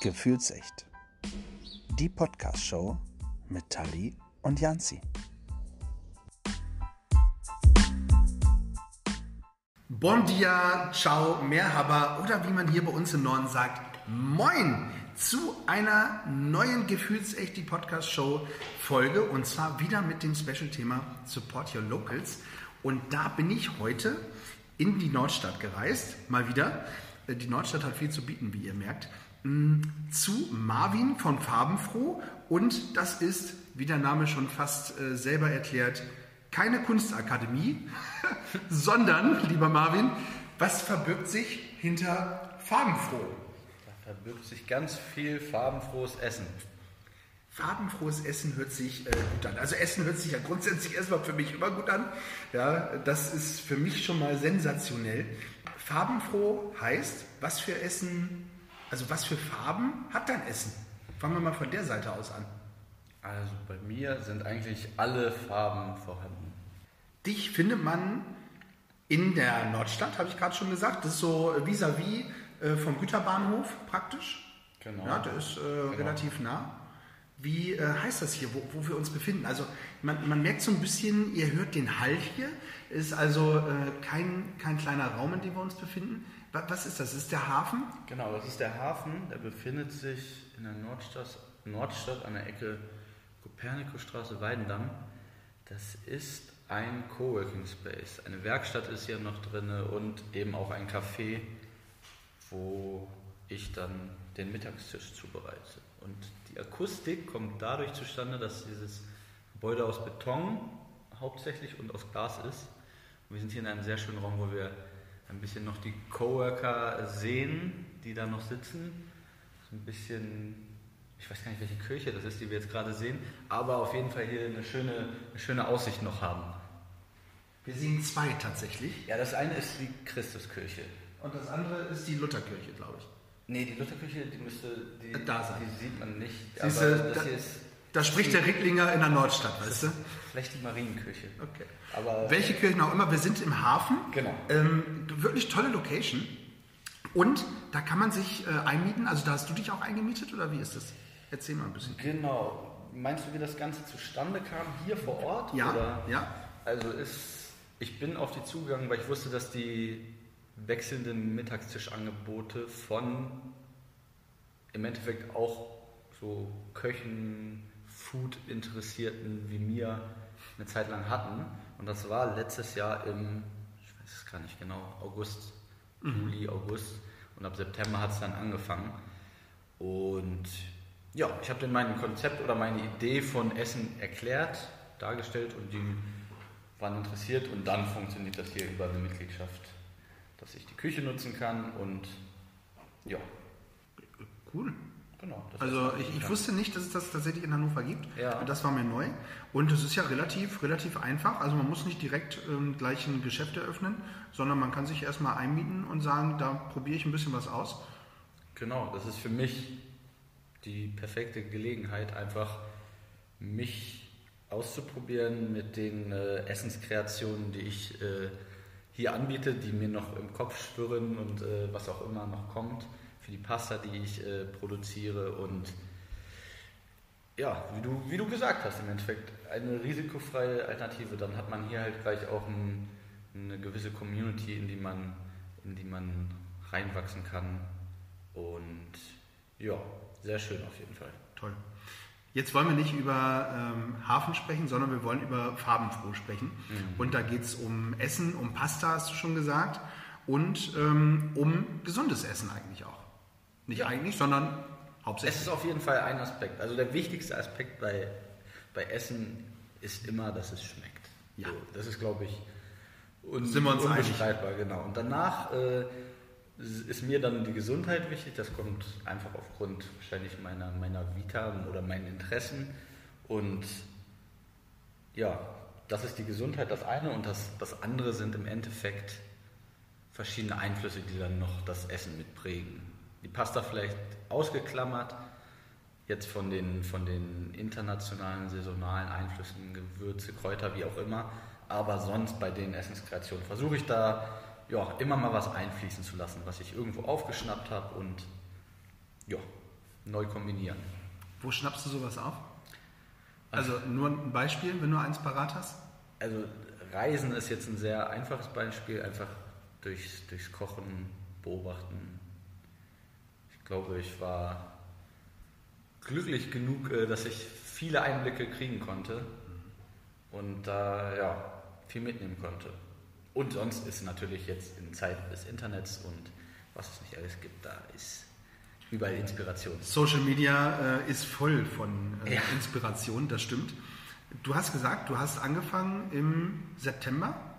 Gefühlsecht. Die Podcast-Show mit Tali und Janzi. Bon dia, ciao, merhaba oder wie man hier bei uns im Norden sagt, moin zu einer neuen Gefühlsecht, die Podcast-Show Folge und zwar wieder mit dem Special-Thema Support Your Locals. Und da bin ich heute in die Nordstadt gereist, mal wieder. Äh, Die Nordstadt hat viel zu bieten, wie ihr merkt. Mm, Zu Marvin von Farbenfroh und das ist, wie der Name schon fast äh, selber erklärt, keine Kunstakademie, sondern, lieber Marvin, was verbirgt sich hinter Farbenfroh? Da verbirgt sich ganz viel farbenfrohes Essen. Farbenfrohes Essen hört sich äh, gut an. Also Essen hört sich ja grundsätzlich erstmal für mich immer gut an. Ja, das ist für mich schon mal sensationell. Farbenfroh heißt, was für Essen, also was für Farben hat dein Essen? Fangen wir mal von der Seite aus an. Also bei mir sind eigentlich alle Farben vorhanden. Dich findet man in der Nordstadt, habe ich gerade schon gesagt. Das ist so vis-à-vis äh, vom Güterbahnhof praktisch. Genau. Ja, der ist äh, relativ nah. Wie äh, heißt das hier, wo, wo wir uns befinden? Also man, man merkt so ein bisschen, ihr hört den Hall hier. Ist also äh, kein, kein kleiner Raum, in dem wir uns befinden. Wa- Was ist das? Ist der Hafen? Genau, das ist der Hafen. Der befindet sich in der Nordstadt, Nordstadt an der Ecke Kopernikustraße, Weidendamm. Das ist ein Coworking Space. Eine Werkstatt ist hier noch drin und eben auch ein Café, wo ich dann den Mittagstisch zubereite. Und die Akustik kommt dadurch zustande, dass dieses Gebäude aus Beton hauptsächlich und aus Glas ist. Und wir sind hier in einem sehr schönen Raum, wo wir ein bisschen noch die Coworker sehen, die da noch sitzen. So ein bisschen, ich weiß gar nicht, welche Kirche das ist, die wir jetzt gerade sehen, aber auf jeden Fall hier eine schöne, eine schöne Aussicht noch haben. Wir sehen zwei tatsächlich. Ja, das eine ist die Christuskirche. Und das andere ist die Lutherkirche, glaube ich. Nee, die Lutherkirche, die müsste, die, Da sein. die sieht man nicht. Siehst du, aber das da- hier ist Da spricht der Ricklinger in der Nordstadt, weißt du? vielleicht die Marienkirche. Okay. Aber Welche Kirchen auch immer, wir sind im Hafen. Genau. Ähm, wirklich tolle Location. Und da kann man sich äh, einmieten. Also da hast du dich auch eingemietet oder wie ist das? Erzähl mal ein bisschen. Genau. Meinst du, wie das Ganze zustande kam hier vor Ort? Ja, Oder? ja. Also ist, ich bin auf die zugegangen, weil ich wusste, dass die wechselnden Mittagstischangebote von im Endeffekt auch so Köchen, Food-Interessierten wie mir eine Zeit lang hatten. Und das war letztes Jahr im, ich weiß es gar nicht genau, August, Juli, August. Und ab September hat es dann angefangen. Und ja, ich habe denen mein Konzept oder meine Idee von Essen erklärt, dargestellt und die waren interessiert und dann funktioniert das hier über eine Mitgliedschaft, dass ich die Küche nutzen kann und ja, Cool. Genau. Also ich, ich wusste nicht, dass es das tatsächlich in Hannover gibt. Ja. Das war mir neu. Und es ist ja relativ, relativ einfach. Also man muss nicht direkt ähm, gleich ein Geschäft eröffnen, sondern man kann sich erstmal einmieten und sagen, da probiere ich ein bisschen was aus. Genau, das ist für mich die perfekte Gelegenheit, einfach mich auszuprobieren mit den äh, Essenskreationen, die ich äh, hier anbiete, die mir noch im Kopf schwirren und äh, was auch immer noch kommt, für die Pasta, die ich äh, produziere und ja, wie du, wie du gesagt hast, im Endeffekt eine risikofreie Alternative. Dann hat man hier halt gleich auch ein, eine gewisse Community, in die man, in die man reinwachsen kann. Und ja, sehr schön auf jeden Fall. Toll. Jetzt wollen wir nicht über ähm, Hafen sprechen, sondern wir wollen über Farbenfroh sprechen. Und da geht es um Essen, um Pasta, hast du schon gesagt, und ähm, um gesundes Essen eigentlich auch. Nicht eigentlich, sondern Es hauptsächlich. ist auf jeden Fall ein Aspekt. Also der wichtigste Aspekt bei, bei Essen ist immer, dass es schmeckt. Ja. So, das ist, glaube ich, un Sind wir uns einig. unbestreitbar, genau. Und danach äh, ist mir dann die Gesundheit wichtig. Das kommt einfach aufgrund wahrscheinlich meiner, meiner Vita oder meinen Interessen. Und ja, das ist die Gesundheit, das eine. Und das, das andere sind im Endeffekt verschiedene Einflüsse, die dann noch das Essen mitprägen. Die Pasta vielleicht ausgeklammert, jetzt von den, von den internationalen, saisonalen Einflüssen, Gewürze, Kräuter, wie auch immer. Aber sonst bei den Essenskreationen versuche ich da ja, immer mal was einfließen zu lassen, was ich irgendwo aufgeschnappt habe und ja, neu kombinieren. Wo schnappst du sowas auf? Also nur ein Beispiel, wenn du eins parat hast? Also Reisen ist jetzt ein sehr einfaches Beispiel, einfach durchs, durchs Kochen, Beobachten. Ich glaube, ich war glücklich genug, äh, dass ich viele Einblicke kriegen konnte und da ja, viel mitnehmen konnte. Und sonst ist natürlich jetzt in Zeiten des Internets und was es nicht alles gibt, da ist überall Inspiration. Social Media äh, ist voll von äh, Ja. Inspiration, das stimmt. Du hast gesagt, du hast angefangen im September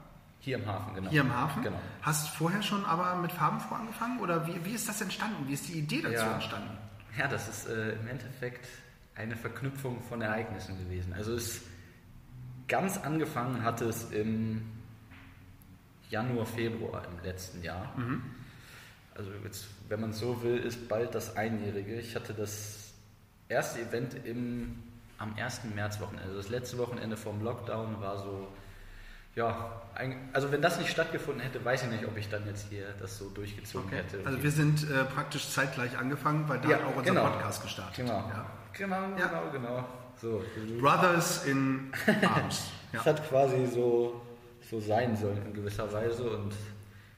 Hier im Hafen, genau. hier im Hafen. Genau. Hast vorher schon aber mit Farbenfroh angefangen oder wie, wie ist das entstanden? Wie ist die Idee dazu Ja. entstanden? Ja, das ist äh, im Endeffekt eine Verknüpfung von Ereignissen gewesen. Also es ganz angefangen hatte es im Januar, Februar im letzten Jahr. Also jetzt, wenn man so will, ist bald das Einjährige. Ich hatte das erste Event im, am 1. März-Wochenende. Also das letzte Wochenende vom Lockdown war so, ja, also wenn das nicht stattgefunden hätte, weiß ich nicht, ob ich dann jetzt hier das so durchgezogen hätte. Also wir sind äh, praktisch zeitgleich angefangen, weil da Ja, auch unser genau. Podcast gestartet. Genau. Ja. Genau, Ja. genau, genau. So. Brothers in Arms. Ja. hat quasi so, so sein sollen in gewisser Weise und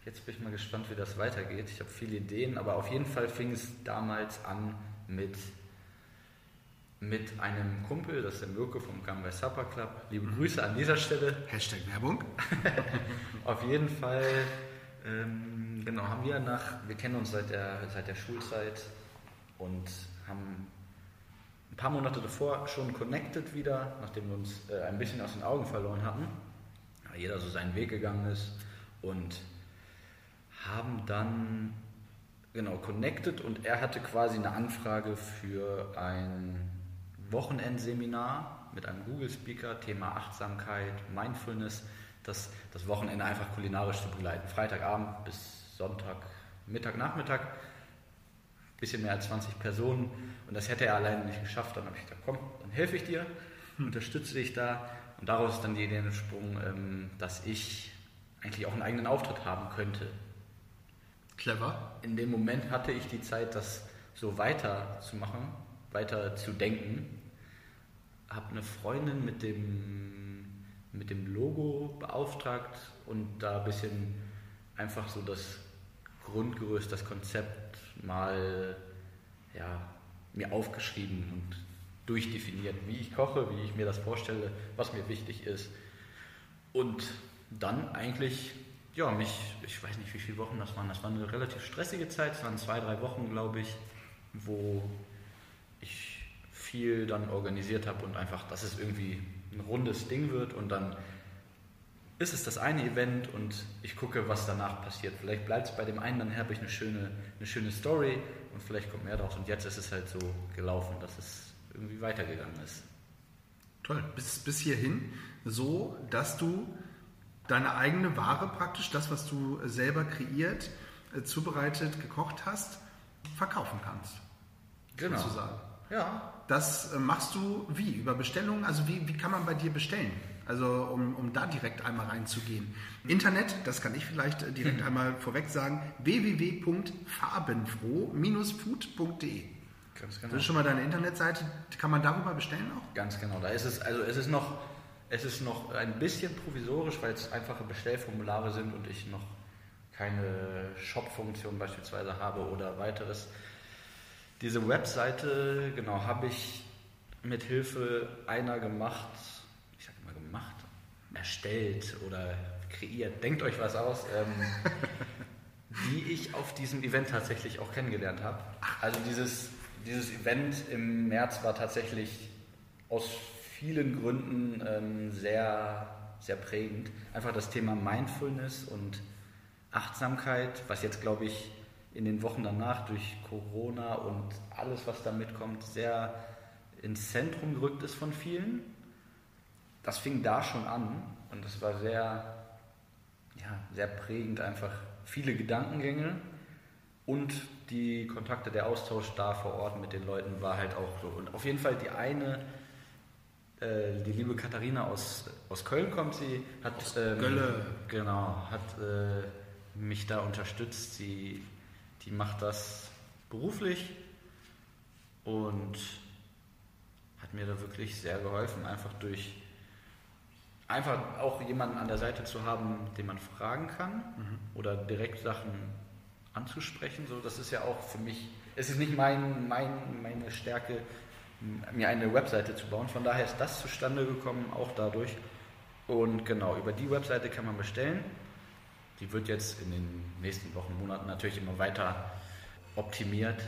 jetzt bin ich mal gespannt, wie das weitergeht. Ich habe viele Ideen, aber auf jeden Fall fing es damals an mit, mit einem Kumpel, das ist der Mirko vom by Supper Club. Liebe Grüße an dieser Stelle. Hashtag Werbung. Auf jeden Fall, ähm, genau, haben wir nach, wir kennen uns seit der, seit der Schulzeit und haben ein paar Monate davor schon connected wieder, nachdem wir uns äh, ein bisschen aus den Augen verloren hatten. Ja, jeder so seinen Weg gegangen ist und haben dann genau connected und er hatte quasi eine Anfrage für ein Wochenendseminar mit einem Google-Speaker, Thema Achtsamkeit, Mindfulness, das, das Wochenende einfach kulinarisch zu begleiten. Freitagabend bis Sonntag, Mittag, Nachmittag, bisschen mehr als 20 Personen und das hätte er alleine nicht geschafft. Dann habe ich gesagt, komm, dann helfe ich dir, unterstütze dich da und daraus ist dann die Idee entsprungen, ähm, dass ich eigentlich auch einen eigenen Auftritt haben könnte. Clever. In dem Moment hatte ich die Zeit, das so weiterzumachen, weiter zu denken. Habe eine Freundin mit dem, mit dem Logo beauftragt und da ein bisschen einfach so das Grundgerüst, das Konzept mal ja, mir aufgeschrieben und durchdefiniert, wie ich koche, wie ich mir das vorstelle, was mir wichtig ist. Und dann eigentlich, ja, mich, ich weiß nicht, wie viele Wochen das waren. Das war eine relativ stressige Zeit, es waren zwei, drei Wochen, glaube ich, wo viel dann organisiert habe und einfach, dass es irgendwie ein rundes Ding wird und dann ist es das eine Event und ich gucke, was danach passiert. Vielleicht bleibt es bei dem einen, dann habe ich eine schöne, eine schöne Story und vielleicht kommt mehr draus. Und jetzt ist es halt so gelaufen, dass es irgendwie weitergegangen ist. Toll. Bis, bis hierhin so, dass du deine eigene Ware praktisch, das, was du selber kreiert, äh, zubereitet, gekocht hast, verkaufen kannst. Sozusagen. Ja, Das äh, machst du wie? Über Bestellungen? Also wie, wie kann man bei dir bestellen? Also um, um da direkt einmal reinzugehen. Internet, das kann ich vielleicht äh, direkt einmal vorweg sagen, www.farbenfroh-food.de. ganz Das genau. ist schon mal deine Internetseite. Kann man darüber bestellen auch? Ganz genau. Da ist es, also es ist noch, es ist noch ein bisschen provisorisch, weil es einfache Bestellformulare sind und ich noch keine Shop-Funktion beispielsweise habe oder weiteres. Diese Webseite, genau, habe ich mit Hilfe einer gemacht, ich sage immer gemacht, erstellt oder kreiert. Denkt euch was aus. Ähm, die ich auf diesem Event tatsächlich auch kennengelernt habe. Also dieses, dieses Event im März war tatsächlich aus vielen Gründen ähm, sehr, sehr prägend. Einfach das Thema Mindfulness und Achtsamkeit, was jetzt, glaube ich, in den Wochen danach durch Corona und alles, was damit kommt, sehr ins Zentrum gerückt ist von vielen. Das fing da schon an und das war sehr, ja, sehr prägend einfach. Viele Gedankengänge und die Kontakte, der Austausch da vor Ort mit den Leuten war halt auch so. Und auf jeden Fall die eine, äh, die liebe Katharina aus, aus Köln kommt sie, hat ähm, Gölle. genau, hat äh, mich da unterstützt. Sie, die macht das beruflich und hat mir da wirklich sehr geholfen, einfach durch einfach auch jemanden an der Seite zu haben, den man fragen kann mhm. oder direkt Sachen anzusprechen. So, das ist ja auch für mich, es ist nicht mein, mein, meine Stärke, mir eine Webseite zu bauen. Von daher ist das zustande gekommen, auch dadurch. Und genau, über die Webseite kann man bestellen. Die wird jetzt in den nächsten Wochen, Monaten natürlich immer weiter optimiert.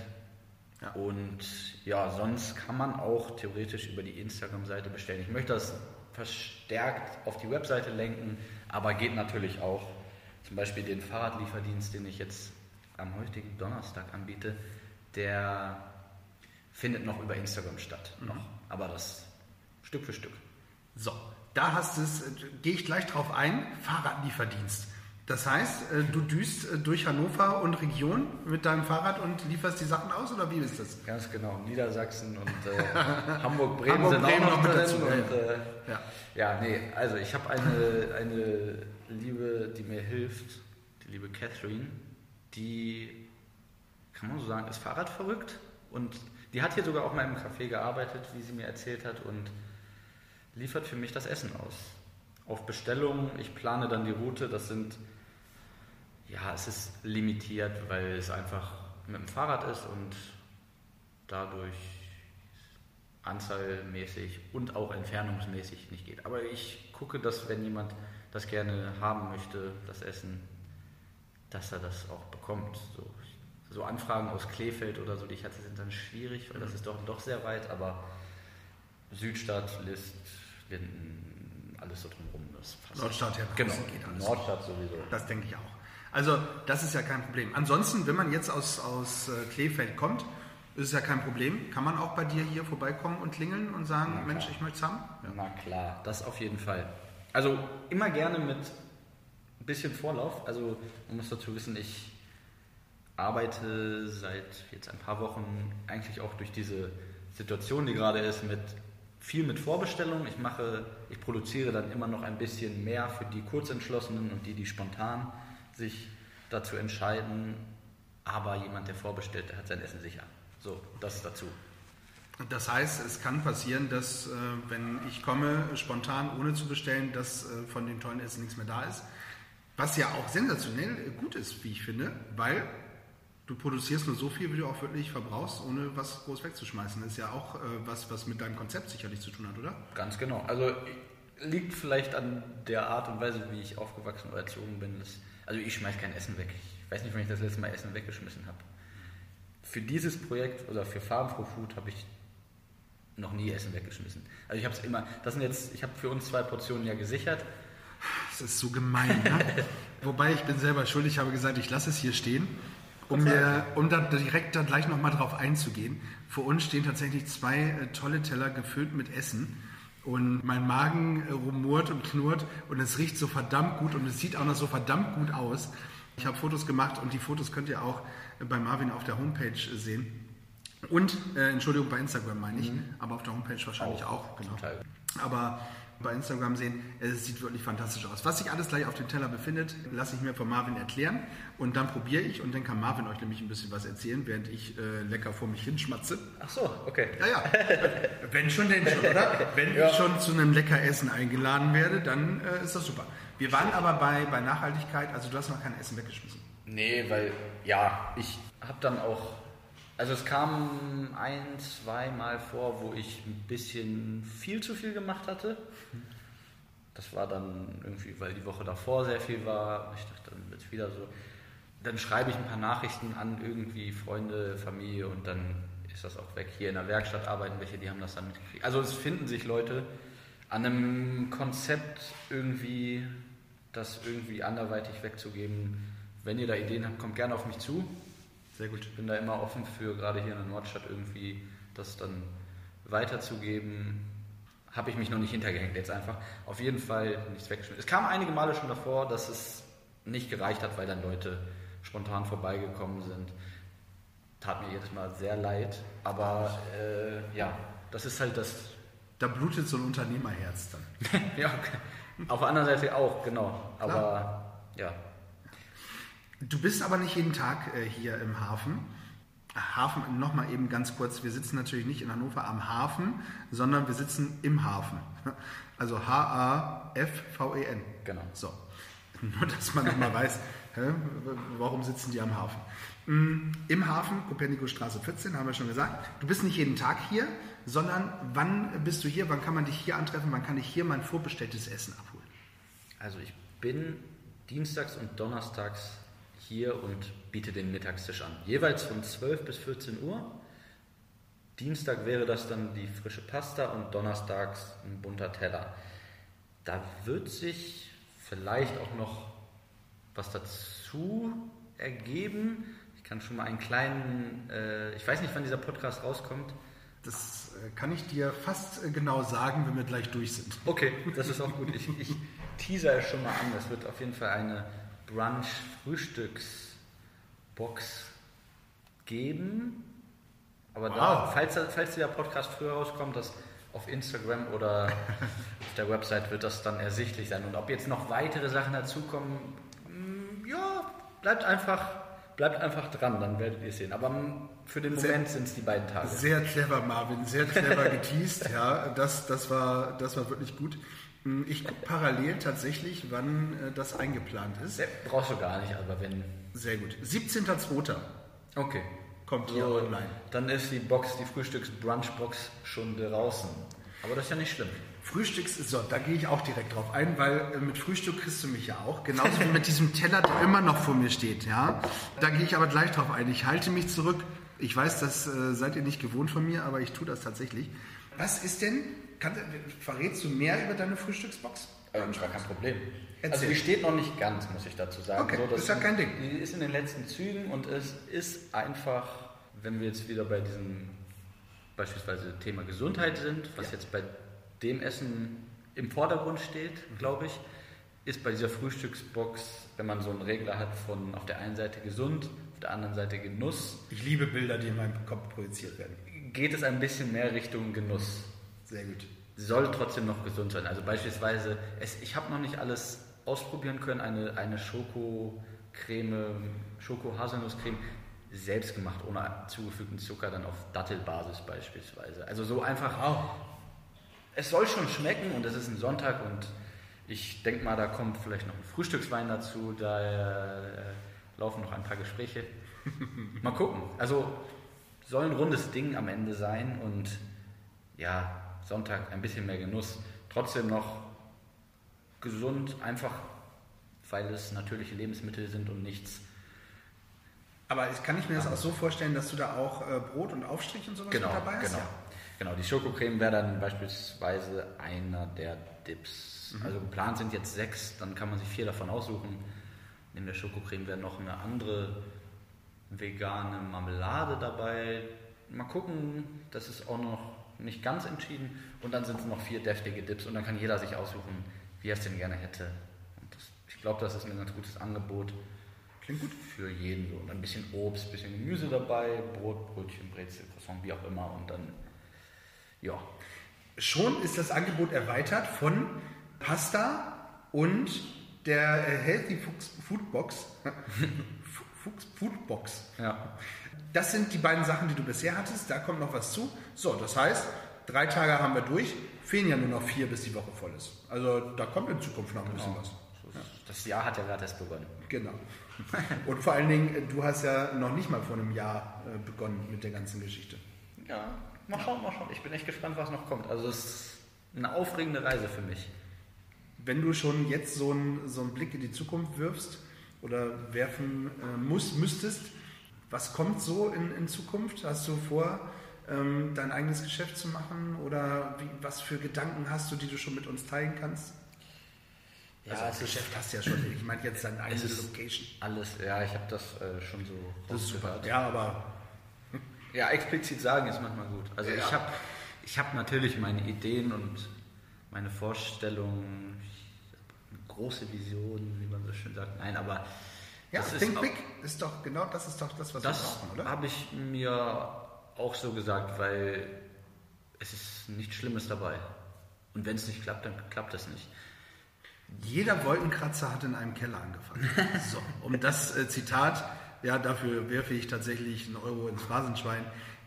Ja. Und ja, sonst kann man auch theoretisch über die Instagram-Seite bestellen. Ich möchte das verstärkt auf die Webseite lenken, aber geht natürlich auch. Zum Beispiel den Fahrradlieferdienst, den ich jetzt am heutigen Donnerstag anbiete, der findet noch über Instagram statt. Mhm. Noch. Aber das Stück für Stück. So, da hast es, gehe ich gleich drauf ein, Fahrradlieferdienst. Das heißt, äh, du düst äh, durch Hannover und Region mit deinem Fahrrad und lieferst die Sachen aus oder wie ist das? Ganz genau. Niedersachsen und äh, Hamburg, Bremen Hamburg, sind Bremen auch noch, mit dazu. Und, äh, ja. ja, nee, also ich habe eine, eine Liebe, die mir hilft, die liebe Catherine, die, kann man so sagen, ist Fahrrad verrückt und die hat hier sogar auch mal im Café gearbeitet, wie sie mir erzählt hat und liefert für mich das Essen aus. Auf Bestellung, ich plane dann die Route, das sind ja, es ist limitiert, weil es einfach mit dem Fahrrad ist und dadurch anzahlmäßig und auch entfernungsmäßig nicht geht. Aber ich gucke, dass wenn jemand das gerne haben möchte, das Essen, dass er das auch bekommt. So, so Anfragen aus Kleefeld oder so, die ich hatte, sind dann schwierig, weil das ist doch, doch sehr weit, aber Südstadt, List, Linden, alles so drumherum. Das Nordstadt, ja. Genau, geht alles. Nordstadt sowieso. Das denke ich auch. Also das ist ja kein Problem. Ansonsten, wenn man jetzt aus, aus äh, Kleefeld kommt, ist es ja kein Problem. Kann man auch bei dir hier vorbeikommen und klingeln und sagen, Mensch, ich möchte es haben? Ja. Na klar, das auf jeden Fall. Also immer gerne mit ein bisschen Vorlauf. Also man muss dazu wissen, ich arbeite seit jetzt ein paar Wochen eigentlich auch durch diese Situation, die gerade ist, mit viel mit Vorbestellung. Ich mache, ich produziere dann immer noch ein bisschen mehr für die Kurzentschlossenen und die, die spontan sich dazu entscheiden, aber jemand, der vorbestellt, der hat sein Essen sicher. So, das dazu. Das heißt, es kann passieren, dass, äh, wenn ich komme, spontan, ohne zu bestellen, dass äh, von dem tollen Essen nichts mehr da ist. Was ja auch sensationell gut ist, wie ich finde, weil du produzierst nur so viel, wie du auch wirklich verbrauchst, ohne was groß wegzuschmeißen. Das ist ja auch äh, was, was mit deinem Konzept sicherlich zu tun hat, oder? Ganz genau. Also liegt vielleicht an der Art und Weise, wie ich aufgewachsen oder erzogen bin. Das also ich schmeiße kein Essen weg. Ich weiß nicht, wann ich das letzte Mal Essen weggeschmissen habe. Für dieses Projekt oder für Farm for Food habe ich noch nie Essen weggeschmissen. Also ich habe es immer, das sind jetzt, ich habe für uns zwei Portionen ja gesichert. Das ist so gemein, ne? Wobei ich bin selber schuld, ich habe gesagt, ich lasse es hier stehen, um, mir, um da direkt dann gleich nochmal drauf einzugehen. Vor uns stehen tatsächlich zwei äh, tolle Teller gefüllt mit Essen. Und mein Magen äh, rumort und knurrt und es riecht so verdammt gut und es sieht auch noch so verdammt gut aus. Ich habe Fotos gemacht und die Fotos könnt ihr auch bei Marvin auf der Homepage äh, sehen. Und, äh, Entschuldigung, bei Instagram meine ich, mhm. aber auf der Homepage wahrscheinlich auch. auch genau. Aber bei Instagram sehen. Es sieht wirklich fantastisch aus. Was sich alles gleich auf dem Teller befindet, lasse ich mir von Marvin erklären und dann probiere ich und dann kann Marvin euch nämlich ein bisschen was erzählen, während ich äh, lecker vor mich hinschmatze. Ach so, okay. Ja, ja. Wenn schon, denn schon, oder? Wenn ja. ich schon zu einem lecker Essen eingeladen werde, dann äh, ist das super. Wir waren aber bei, bei Nachhaltigkeit, also du hast noch kein Essen weggeschmissen. Nee, weil, ja, ich habe dann auch also es kam ein, zwei Mal vor, wo ich ein bisschen viel zu viel gemacht hatte. Das war dann irgendwie, weil die Woche davor sehr viel war. Ich dachte, dann wird es wieder so. Dann schreibe ich ein paar Nachrichten an irgendwie Freunde, Familie und dann ist das auch weg. Hier in der Werkstatt arbeiten welche, die haben das dann mitgekriegt. Also es finden sich Leute an einem Konzept irgendwie, das irgendwie anderweitig wegzugeben. Wenn ihr da Ideen habt, kommt gerne auf mich zu. Sehr gut. Ich bin da immer offen für, gerade hier in der Nordstadt irgendwie das dann weiterzugeben. Habe ich mich noch nicht hintergehängt jetzt einfach. Auf jeden Fall nichts weggeschmissen. Es kam einige Male schon davor, dass es nicht gereicht hat, weil dann Leute spontan vorbeigekommen sind. Tat mir jedes Mal sehr leid, aber äh, ja, das ist halt das. Da blutet so ein Unternehmerherz dann. ja, auf der anderen Seite auch, genau. Aber Klar. ja, Du bist aber nicht jeden Tag äh, hier im Hafen. Hafen, nochmal eben ganz kurz, wir sitzen natürlich nicht in Hannover am Hafen, sondern wir sitzen im Hafen. Also H-A-F-V-E-N. Genau. So. Nur, dass man nochmal weiß, hä, warum sitzen die am Hafen. Mm, Im Hafen, Kopernikusstraße 14, haben wir schon gesagt. Du bist nicht jeden Tag hier, sondern wann bist du hier, wann kann man dich hier antreffen, wann kann ich hier mein vorbestelltes Essen abholen? Also ich bin dienstags und donnerstags hier und biete den Mittagstisch an. Jeweils von 12 bis 14 Uhr. Dienstag wäre das dann die frische Pasta und donnerstags ein bunter Teller. Da wird sich vielleicht auch noch was dazu ergeben. Ich kann schon mal einen kleinen, äh, ich weiß nicht, wann dieser Podcast rauskommt. Das äh, kann ich dir fast äh, genau sagen, wenn wir gleich durch sind. Okay, das ist auch gut. Ich, ich teaser schon mal an. Es wird auf jeden Fall eine Brunch-Frühstücksbox geben. Aber da, Wow. falls, falls dieser Podcast früher rauskommt, das auf Instagram oder auf der Website wird das dann ersichtlich sein. Und ob jetzt noch weitere Sachen dazukommen, mm, ja, bleibt einfach, bleibt einfach dran, dann werdet ihr es sehen. Aber mm, für den Moment sind es die beiden Tage. Sehr clever, Marvin, sehr clever geteased, ja. Das, das, war, das war wirklich gut. Mm, Ich gucke parallel tatsächlich, wann äh, das eingeplant ist. Brauchst du gar nicht, aber wenn. Sehr gut. 17.02. Okay. kommt hier So, online. dann ist die Box, die Frühstücks-Brunch-Box schon draußen. Aber das ist ja nicht schlimm. Frühstücks, so, da gehe ich auch direkt drauf ein, weil äh, mit Frühstück kriegst du mich ja auch. Genauso wie mit diesem Teller, der immer noch vor mir steht, ja. Da gehe ich aber gleich drauf ein. Ich halte mich zurück. Ich weiß, das äh, seid ihr nicht gewohnt von mir, aber ich tue das tatsächlich. Was ist denn, kann, verrätst du mehr über deine Frühstücksbox? Ähm, gar kein Problem. Erzähl. Also die steht noch nicht ganz, muss ich dazu sagen. Okay, das ist ja kein Ding. Die ist in den letzten Zügen und es ist einfach, wenn wir jetzt wieder bei diesem beispielsweise Thema Gesundheit sind, was Ja. jetzt bei dem Essen im Vordergrund steht, Mhm. glaube ich, ist bei dieser Frühstücksbox, wenn man so einen Regler hat von auf der einen Seite gesund, auf der anderen Seite Genuss, Ich liebe Bilder, die in meinem Kopf projiziert werden. geht es ein bisschen mehr Richtung Genuss. Sehr gut. Soll trotzdem noch gesund sein. Also beispielsweise, es, ich habe noch nicht alles ausprobieren können, eine, eine Schokocreme, Schoko-Haselnusscreme, selbst gemacht, ohne zugefügten Zucker, dann auf Dattelbasis beispielsweise. Also so einfach, Wow. es soll schon schmecken und es ist ein Sonntag und ich denke mal, da kommt vielleicht noch ein Frühstückswein dazu, da äh, laufen noch ein paar Gespräche. Mal gucken. Also soll ein rundes Ding am Ende sein und ja, Sonntag ein bisschen mehr Genuss. Trotzdem noch gesund, einfach weil es natürliche Lebensmittel sind und nichts. Aber ich- kann ich mir das auch so vorstellen, dass du da auch äh, Brot und Aufstrich und sowas Genau, mit dabei hast? genau. Genau, die Schokocreme wäre dann beispielsweise einer der Dips. Mhm. Also geplant sind jetzt sechs, dann kann man sich vier davon aussuchen. In der Schokocreme wäre noch eine andere vegane Marmelade dabei. Mal gucken, das ist auch noch nicht ganz entschieden. Und dann sind es noch vier deftige Dips und dann kann jeder sich aussuchen, wie er es denn gerne hätte. Das, ich glaube, das ist ein ganz gutes Angebot Klingt gut. für jeden so. Und ein bisschen Obst, ein bisschen Gemüse dabei, Brot, Brötchen, Brezel, Croissant, wie auch immer. Und dann, ja, Schon ist das Angebot erweitert von Pasta und der äh, Healthy Fuchs Food Box. Fuchs Food Box. ja. Das sind die beiden Sachen, die du bisher hattest. Da kommt noch was zu. So, das heißt, drei Tage haben wir durch. Fehlen ja nur noch vier, bis die Woche voll ist. Also da kommt in Zukunft noch ein bisschen was. Das Jahr hat ja gerade erst begonnen. Genau. Und vor allen Dingen, du hast ja noch nicht mal vor einem Jahr äh, begonnen mit der ganzen Geschichte. Ja, mal schauen, mal schauen. Ich bin echt gespannt, was noch kommt. Also es ist eine aufregende Reise für mich. Wenn du schon jetzt so einen, so einen Blick in die Zukunft wirfst oder werfen äh, musst, müsstest, was kommt so in, in Zukunft? Hast du vor, ähm, dein eigenes Geschäft zu machen oder wie, was für Gedanken hast du, die du schon mit uns teilen kannst? Ja, also das es ist- Geschäft hast du ja schon, ich meine jetzt deine eigene Location. Alles, ja, ich habe das äh, schon so Das ist super. Ja, aber Ja, explizit sagen ist manchmal gut. Also Ja. ich habe ich hab natürlich meine Ideen und meine Vorstellungen, große Vision, wie man so schön sagt. Nein, aber ja, das Think ist, Big ist doch genau das ist doch das, was das wir brauchen, oder? habe ich mir auch so gesagt, weil es ist nichts Schlimmes dabei. Und wenn es nicht klappt, dann klappt es nicht. Jeder Wolkenkratzer hat in einem Keller angefangen. So, um das äh, Zitat Ja, dafür werfe ich tatsächlich einen Euro ins Phrasenschwein.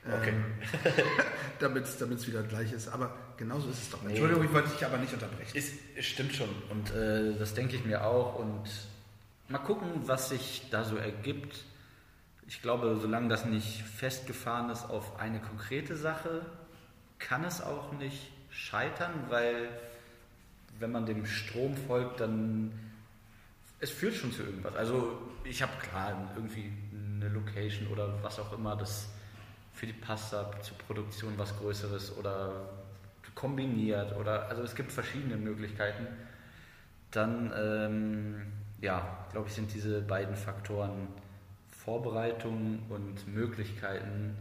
Okay. Ähm, damit es wieder gleich ist. Aber genauso ist es doch. Nee. Entschuldigung, ich wollte dich aber nicht unterbrechen. Es, es stimmt schon und äh, das denke ich mir auch und mal gucken, was sich da so ergibt. Ich glaube, solange das nicht festgefahren ist auf eine konkrete Sache, kann es auch nicht scheitern, weil wenn man dem Strom folgt, dann es führt schon zu irgendwas. Also ich habe klar irgendwie eine Location oder was auch immer, das für die Pasta zur Produktion was Größeres oder kombiniert oder also es gibt verschiedene Möglichkeiten. Dann ähm, ja, glaube ich, sind diese beiden Faktoren Vorbereitung und Möglichkeiten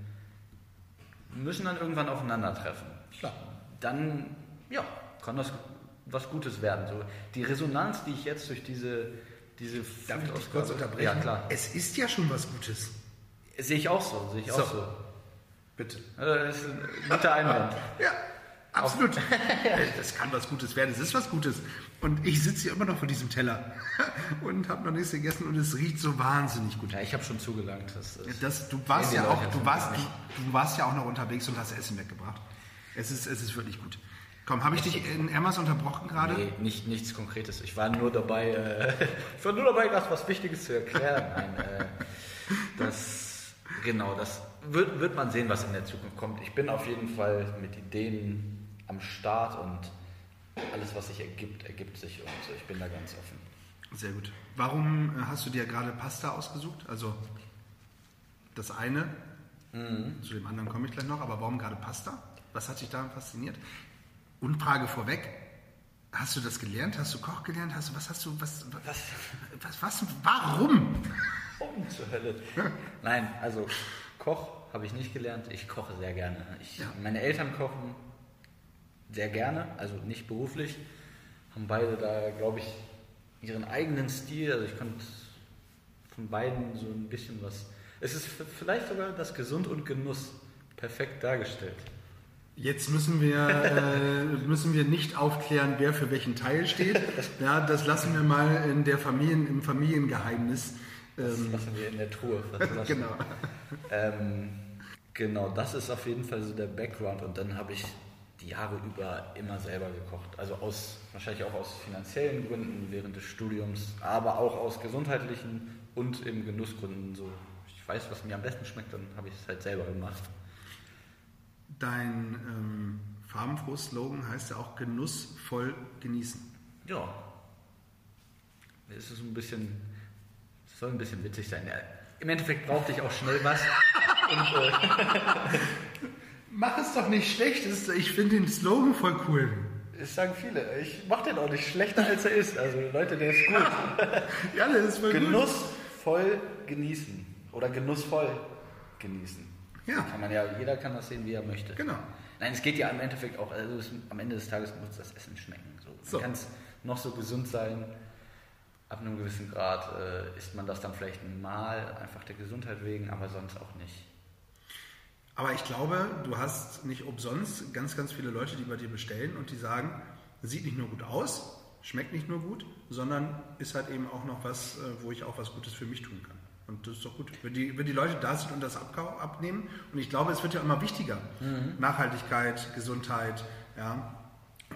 müssen dann irgendwann aufeinandertreffen. Klar. Dann ja, kann das was Gutes werden. So die Resonanz, die ich jetzt durch diese diese Darf ich kurz unterbrechen? Ja klar, Es ist ja schon was Gutes. sehe ich auch so, sehe ich So. auch so. Bitte. Äh, Das ist ein guter Einwand. Ja, absolut. das kann was Gutes werden. Es ist was Gutes. Und ich sitze hier immer noch vor diesem Teller und habe noch nichts gegessen und es riecht so wahnsinnig gut. Ja, ich habe schon zugelangt. Das Das, du, warst ja auch, du, warst, du, du warst ja auch noch unterwegs und hast Essen mitgebracht. Es ist, es ist wirklich gut. Komm, habe ich dich in Emmas unterbrochen gerade? Nee, nicht, nichts Konkretes. Ich war nur dabei, äh, ich war nur dabei, was, was Wichtiges zu erklären. Nein, äh, das, genau, das wird, wird man sehen, was in der Zukunft kommt. Ich bin auf jeden Fall mit Ideen am Start und alles, was sich ergibt, ergibt sich und ich bin da ganz offen. Sehr gut. Warum äh, hast du dir gerade Pasta ausgesucht? Also das eine, Mhm. zu dem anderen komme ich gleich noch, aber warum gerade Pasta? Was hat dich daran fasziniert? Und Frage vorweg, hast du das gelernt? Hast du Koch gelernt? Hast du, was hast du, was, was, was, was warum? Um zur Hölle. Nein, also Koch habe ich nicht gelernt. Ich koche sehr gerne. Ich, Ja. Meine Eltern kochen sehr gerne, also nicht beruflich. Haben beide da, glaube ich, ihren eigenen Stil. Also ich konnte von beiden so ein bisschen was. Es ist vielleicht sogar das Gesund und Genuss perfekt dargestellt. Jetzt müssen wir, äh, müssen wir nicht aufklären, wer für welchen Teil steht. Ja, das lassen wir mal in der Familien, im Familiengeheimnis. Das Ähm, lassen wir in der Truhe. genau. Ähm, genau, das ist auf jeden Fall so der Background und dann habe ich die Jahre über immer selber gekocht. Also aus wahrscheinlich auch aus finanziellen Gründen während des Studiums, aber auch aus gesundheitlichen und eben Genussgründen. So, ich weiß, was mir am besten schmeckt, dann habe ich es halt selber gemacht. Dein ähm, Farbenfroh-Slogan heißt ja auch genussvoll genießen. Ja, es ist ein bisschen, es soll ein bisschen witzig sein. Im Endeffekt brauchte ich auch schnell was. Und, äh, Mach es doch nicht schlecht. das ist- Ich finde den Slogan voll cool. Es sagen viele, ich mache den auch nicht schlechter als er ist. Also Leute, der ist gut. Ja, das ist voll gut. Genussvoll genießen. Oder genussvoll genießen. Ja. Kann man ja, jeder kann das sehen, wie er möchte. Genau. Nein, es geht ja im Endeffekt auch, also es, am Ende des Tages muss das Essen schmecken. So. So. kann es noch so gesund sein. Ab einem gewissen Grad äh, isst man das dann vielleicht mal, einfach der Gesundheit wegen, aber sonst auch nicht. Aber ich glaube, du hast nicht umsonst ganz, ganz viele Leute, die bei dir bestellen und die sagen, sieht nicht nur gut aus, schmeckt nicht nur gut, sondern ist halt eben auch noch was, äh, wo ich auch was Gutes für mich tun kann. Und das ist doch gut. Wenn die, wenn die Leute da sind und das abnehmen, und ich glaube, es wird ja immer wichtiger. Nachhaltigkeit, Gesundheit, ja.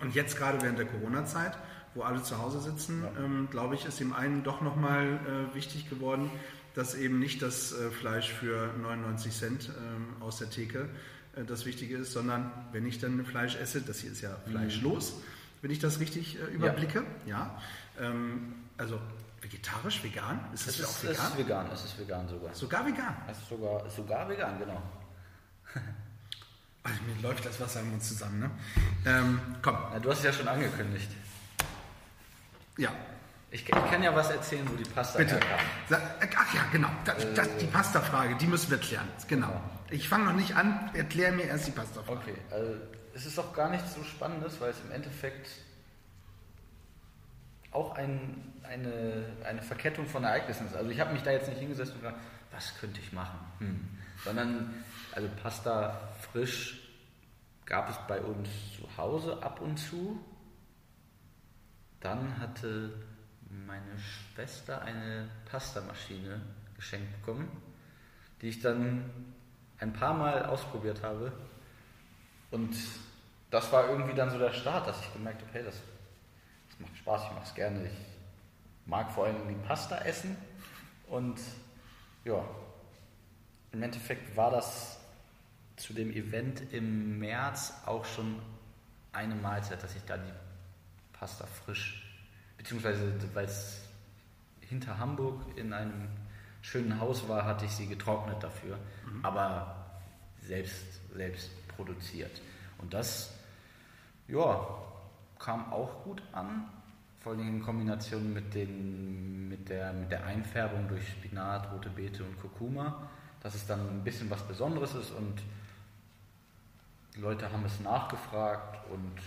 Und jetzt gerade während der Corona-Zeit, wo alle zu Hause sitzen, ähm, glaube ich, ist dem einen doch nochmal äh, wichtig geworden, dass eben nicht das äh, Fleisch für 99 Cent ähm, aus der Theke äh, das Wichtige ist, sondern wenn ich dann Fleisch esse, das hier ist ja fleischlos, wenn ich das richtig äh, überblicke, ja. Ähm, also vegetarisch, vegan, ist das Es ja ist, auch es vegan? ist vegan, es ist vegan sogar. Sogar vegan. Es ist sogar, sogar vegan, genau. Also mir läuft das Wasser im Mund zusammen, ne? Ähm, komm, Ja, du hast es ja schon angekündigt. Ja, Ich, ich kann ja was erzählen, wo die Pasta bitte. herkam. Ach ja, genau. Das, das, Äh. die Pasta-Frage, die müssen wir klären. Genau. Ich fange noch nicht an, erklär mir erst die Pasta-Frage. Okay, also es ist auch gar nichts so Spannendes, weil es im Endeffekt auch ein, eine, eine Verkettung von Ereignissen ist. Also ich habe mich da jetzt nicht hingesetzt und gesagt, was könnte ich machen? Hm. Sondern, also Pasta frisch gab es bei uns zu Hause ab und zu. Dann hatte meine Schwester eine Pastamaschine geschenkt bekommen, die ich dann ein paar Mal ausprobiert habe. Und das war irgendwie dann so der Start, dass ich gemerkt habe, hey, das, das macht Spaß, ich mache es gerne. Ich mag vor allem die Pasta essen. Und ja, im Endeffekt war das zu dem Event im März auch schon eine Mahlzeit, dass ich da die Pasta frisch, beziehungsweise weil es hinter Hamburg in einem schönen Haus war, hatte ich sie getrocknet dafür, mhm. aber selbst, selbst produziert. Und das, ja, kam auch gut an, vor allem in Kombination mit, den, mit, der, mit der Einfärbung durch Spinat, rote Beete und Kurkuma, dass es dann ein bisschen was Besonderes ist und die Leute haben es nachgefragt und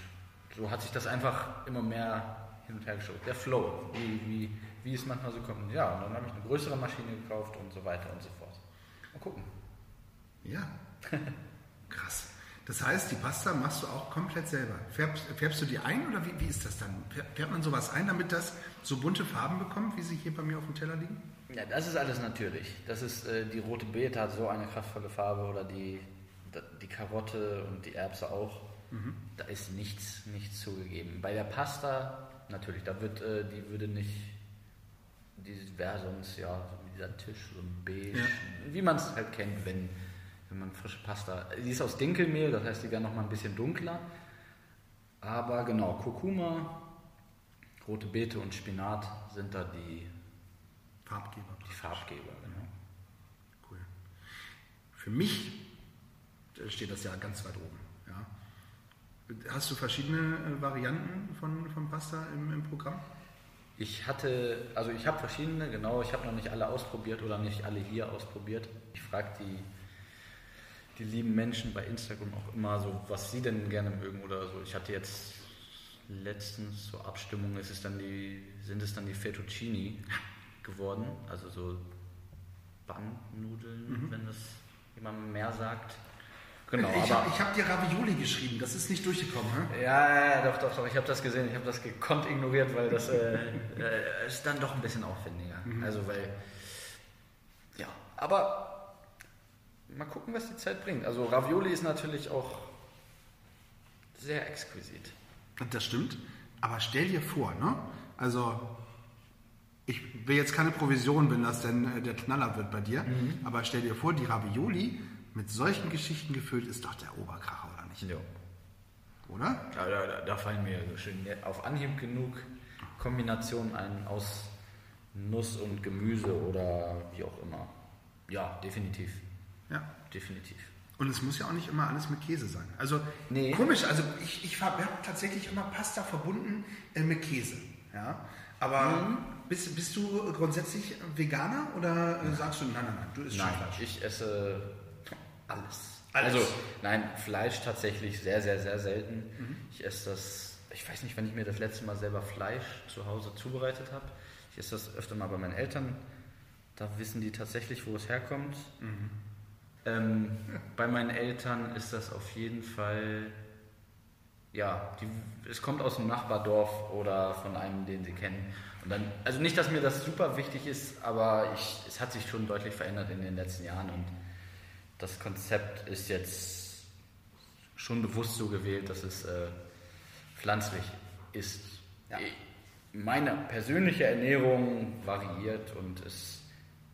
so hat sich das einfach immer mehr hin und her geschaut. Der Flow, wie, wie, wie es manchmal so kommt. Ja, und dann habe ich eine größere Maschine gekauft und so weiter und so fort. Mal gucken. Ja, krass. Das heißt, die Pasta machst du auch komplett selber. Färbst, färbst du die ein oder wie, wie ist das dann? Färbt man sowas ein, damit das so bunte Farben bekommt, wie sie hier bei mir auf dem Teller liegen? Ja, das ist alles natürlich. Das ist äh, die rote Beete hat so eine kraftvolle Farbe oder die, die Karotte und die Erbse auch. Mhm. Da ist nichts, nichts zugegeben. Bei der Pasta natürlich, da wird äh, die würde nicht, die wäre sonst ja dieser Tisch so ein beige, ja. wie man es halt kennt, wenn, wenn man frische Pasta. Die ist aus Dinkelmehl, das heißt, die wäre noch mal ein bisschen dunkler. Aber genau, Kurkuma, rote Beete und Spinat sind da die Farbgeber. Die Farbgeber, genau. Cool. Für mich steht das ja ganz weit oben. Hast du verschiedene äh, Varianten von, von Pasta im, im Programm? Ich hatte, also ich habe verschiedene, genau, ich habe noch nicht alle ausprobiert oder nicht alle hier ausprobiert. Ich frage die, die lieben Menschen bei Instagram auch immer so, was sie denn gerne mögen oder so. Ich hatte jetzt letztens zur Abstimmung, ist es dann die, sind es dann die Fettuccini geworden, also so Bandnudeln, mhm. wenn das jemand mehr sagt. Genau, ich habe hab dir Ravioli geschrieben, das ist nicht durchgekommen, ne? Ja, doch, doch, doch, ich habe das gesehen, ich habe das gekonnt ignoriert, weil das äh, äh, ist dann doch ein bisschen aufwendiger. Mhm. Also, weil, ja, aber mal gucken, was die Zeit bringt. Also, Ravioli ist natürlich auch sehr exquisit. Das stimmt, aber stell dir vor, ne? Also, ich will jetzt keine Provision, wenn das denn äh, der Knaller wird bei dir, mhm. aber stell dir vor, die Ravioli mit solchen Geschichten gefüllt ist doch der Oberkracher, oder nicht? Ja. Oder? Ja, da, da, fallen mir schön auf Anhieb genug Kombinationen ein aus Nuss und Gemüse oder wie auch immer. Ja, definitiv. Ja. Definitiv. Und es muss ja auch nicht immer alles mit Käse sein. Also nee. komisch, also ich, ich habe tatsächlich immer Pasta verbunden äh, mit Käse. Ja? Aber mhm. bist, bist du grundsätzlich Veganer oder äh, sagst du, nein, nein, nein, du isst nein, Fleisch? Ich esse alles. alles. Also, nein, Fleisch tatsächlich sehr, sehr, sehr selten. Mhm. Ich esse das, ich weiß nicht, wann ich mir das letzte Mal selber Fleisch zu Hause zubereitet habe. Ich esse das öfter mal bei meinen Eltern. Da wissen die tatsächlich, wo es herkommt. Mhm. Ähm, ja. Bei meinen Eltern ist das auf jeden Fall, ja, die, es kommt aus dem Nachbardorf oder von einem, den sie kennen. Und dann, also nicht, dass mir das super wichtig ist, aber ich, es hat sich schon deutlich verändert in den letzten Jahren und das Konzept ist jetzt schon bewusst so gewählt, dass es äh, pflanzlich ist. Ja. Meine persönliche Ernährung variiert und ist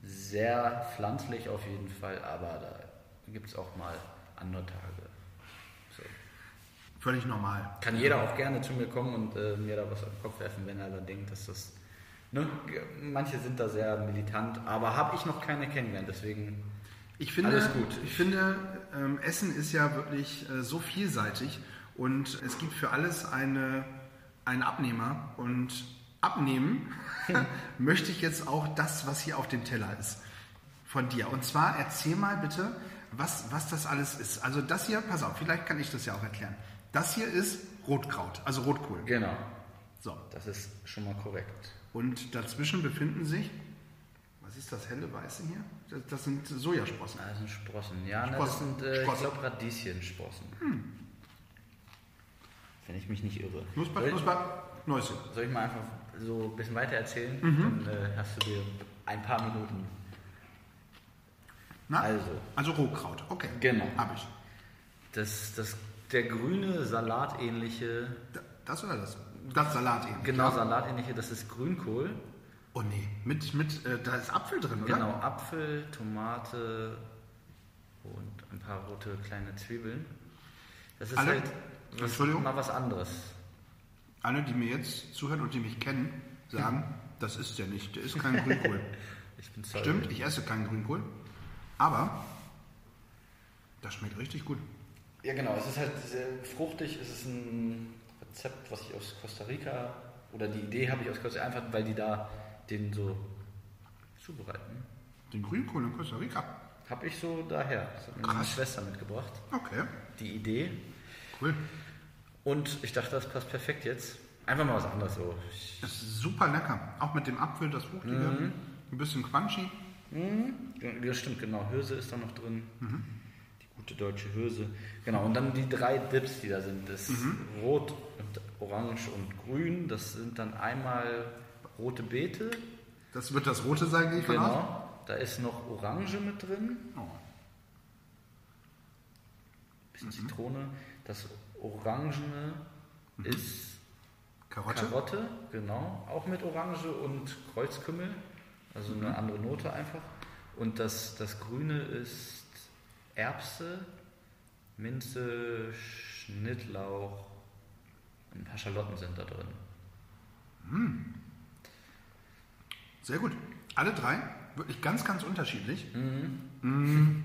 sehr pflanzlich auf jeden Fall, aber da gibt es auch mal andere Tage. So. Völlig normal. Kann jeder auch gerne zu mir kommen und äh, mir da was am Kopf werfen, wenn er da denkt, dass das. Ne? Manche sind da sehr militant, aber habe ich noch keine kennengelernt, deswegen ich finde, Alles gut. Ich finde, ähm, Essen ist ja wirklich äh, so vielseitig und es gibt für alles eine, einen Abnehmer. Und abnehmen möchte ich jetzt auch das, was hier auf dem Teller ist, von dir. Und zwar erzähl mal bitte, was, was das alles ist. Also das hier, pass auf, vielleicht kann ich das ja auch erklären. Das hier ist Rotkraut, also Rotkohl. Genau. So. Das ist schon mal korrekt. Und dazwischen befinden sich ist das helle Weiße hier? Das, das sind Sojasprossen. Ah, das sind Sprossen. Ja, Sprossen. das sind, äh, ich glaube, Radieschensprossen. Hm. Wenn ich mich nicht irre. Knusper, Knusper, Neues. Soll ich mal einfach so ein bisschen weiter erzählen? Mhm. Dann äh, hast du dir ein paar Minuten Na? Also. Also Rohkraut, okay. Genau. Hab ich. Das, das, der grüne, salatähnliche, Da- Das oder das? Das Salat eben. genau salatähnliche, das ist Grünkohl. Oh nee, mit, mit äh, da ist Apfel drin, oder? Genau, Apfel, Tomate und ein paar rote kleine Zwiebeln. Das ist Alle? halt was, mal was anderes. Alle, die mir jetzt zuhören und die mich kennen, sagen, das ist der nicht. Der ist kein Grünkohl. Ich bin sorry. Stimmt, ich esse keinen Grünkohl. Aber das schmeckt richtig gut. Ja, genau. Es ist halt sehr fruchtig. Es ist ein Rezept, was ich aus Costa Rica oder die Idee habe ich aus Costa Rica, einfach weil die da den so zubereiten. Den Grünkohl in Costa Rica. Habe ich so daher. Das hat mir meine. Schwester mitgebracht. Okay, Die Idee. cool. Und ich dachte, das passt perfekt jetzt. Einfach mal was anderes so. Das ist super lecker. Auch mit dem Apfel, das Fruchtige. Mhm. Ein bisschen crunchy. ja, stimmt, genau. Hülse ist da noch drin. Die gute deutsche Hülse. Genau. Und dann die drei Dips, die da sind. Das ist Rot, und Orange und Grün. Das sind dann einmal rote Beete. Das wird das Rote sein, gehe ich von. Genau. Da ist noch Orange mit drin. Oh. Bisschen Zitrone. Das Orangene ist Karotte. Karotte, genau. Auch mit Orange und Kreuzkümmel. Also eine andere Note einfach. Und das, das Grüne ist Erbse, Minze, Schnittlauch und ein paar Schalotten sind da drin. Sehr gut. Alle drei wirklich ganz, ganz unterschiedlich. Mhm. Mm.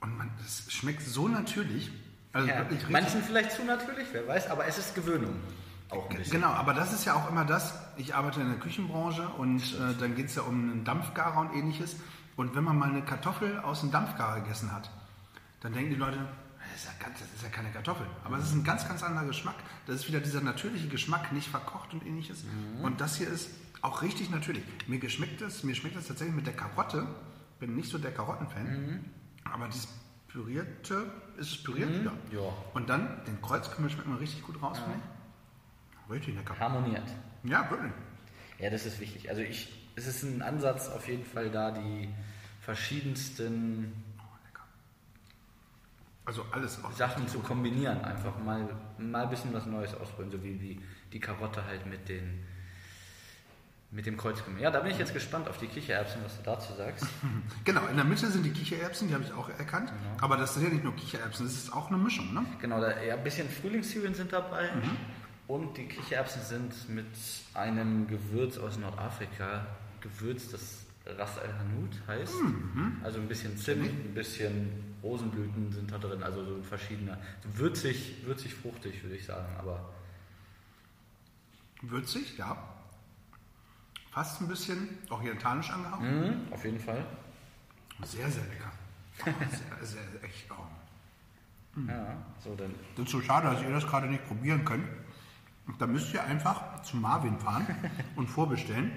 Und man, das schmeckt so natürlich. Also Ja, wirklich manchen vielleicht zu natürlich, wer weiß, aber es ist Gewöhnung. Auch ein bisschen. Genau, aber das ist ja auch immer das, ich arbeite in der Küchenbranche und äh, dann geht es ja um einen Dampfgarer und ähnliches. Und wenn man mal eine Kartoffel aus dem Dampfgarer gegessen hat, dann denken die Leute, das ist, ja ganz, das ist ja keine Kartoffel. Aber es ist ein ganz, ganz anderer Geschmack. Das ist wieder dieser natürliche Geschmack, nicht verkocht und ähnliches. Und das hier ist auch richtig natürlich. Mir geschmeckt es, mir schmeckt es tatsächlich mit der Karotte. Bin nicht so der Karottenfan. Aber dieses pürierte, ist es püriert? Ja. Ja. Und dann den Kreuzkümmel schmeckt man richtig gut raus, finde ich. Richtig lecker. Harmoniert. Ja, wirklich. Ja, das ist wichtig. Also ich, es ist ein Ansatz auf jeden Fall da, die verschiedensten Lecker. Also alles. Sachen zu kombinieren, einfach mal, mal ein bisschen was Neues ausprobieren, so wie die, die Karotte halt mit den mit dem Kreuzkümmel. Ja, da bin ich jetzt gespannt auf die Kichererbsen, was du dazu sagst. Genau, in der Mitte sind die Kichererbsen, die habe ich auch erkannt. Aber das sind ja nicht nur Kichererbsen, das ist auch eine Mischung, ne? Genau, da, ja, ein bisschen Frühlingszwiebeln sind dabei und die Kichererbsen sind mit einem Gewürz aus Nordafrika gewürzt, das Ras El Hanout heißt. Also ein bisschen Zimt, ein bisschen Rosenblüten sind da drin, also so verschiedene. So würzig, würzig fruchtig, würde ich sagen, aber Würzig, ja. Fast ein bisschen orientalisch angehaucht. mhm, auf jeden Fall. Sehr, sehr lecker. Sehr, sehr, echt. Oh. Ja, so dann. Das ist so schade, dass ihr das gerade nicht probieren könnt. Und da müsst ihr einfach zu Marvin fahren und vorbestellen.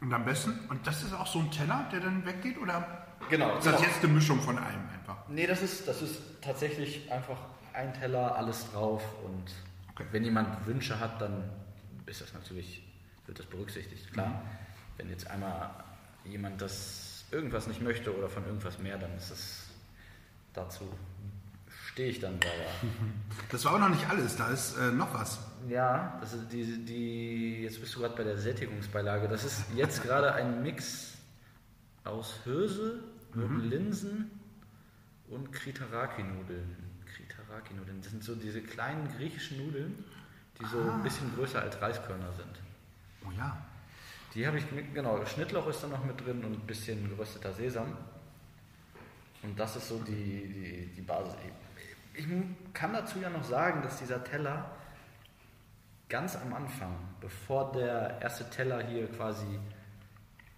Und am besten, und das ist auch so ein Teller, der dann weggeht? Oder Genau, ist das genau. jetzt eine Mischung von allem einfach? Nee, das ist, das ist tatsächlich einfach ein Teller, alles drauf und Okay. wenn jemand Wünsche hat, dann ist das natürlich, wird das berücksichtigt. Klar, wenn jetzt einmal jemand das irgendwas nicht möchte oder von irgendwas mehr, dann ist es dazu stehe ich dann sauer. Das war auch noch nicht alles, da ist äh, noch was. Ja, das ist die, die, jetzt bist du gerade bei der Sättigungsbeilage. Das ist jetzt gerade ein Mix aus Hirse, roten Linsen und Kritaraki-Nudeln. Kritaraki-Nudeln, das sind so diese kleinen griechischen Nudeln, die so ein bisschen größer als Reiskörner sind. Oh ja. Die habe ich, mit- genau, Schnittlauch ist da noch mit drin und ein bisschen gerösteter Sesam. Und das ist so die, die, die Basis. Ich kann dazu ja noch sagen, dass dieser Teller ganz am Anfang, bevor der erste Teller hier quasi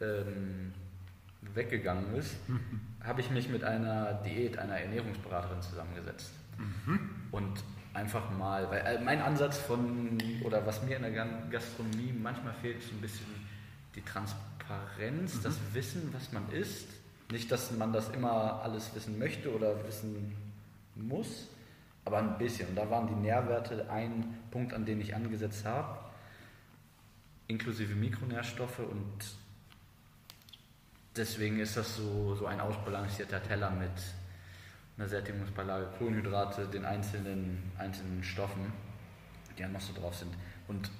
ähm, weggegangen ist, habe ich mich mit einer Diät, einer Ernährungsberaterin zusammengesetzt. Und einfach mal, weil äh, mein Ansatz von, oder was mir in der Gastronomie manchmal fehlt, ist ein bisschen die Transparenz, das Wissen, was man isst. Nicht, dass man das immer alles wissen möchte oder wissen muss, aber ein bisschen. Und da waren die Nährwerte ein Punkt, an den ich angesetzt habe, inklusive Mikronährstoffe und deswegen ist das so, so ein ausbalancierter Teller mit einer Sättigungsbeilage, Kohlenhydrate, den einzelnen, einzelnen Stoffen, die ja noch so drauf sind. Und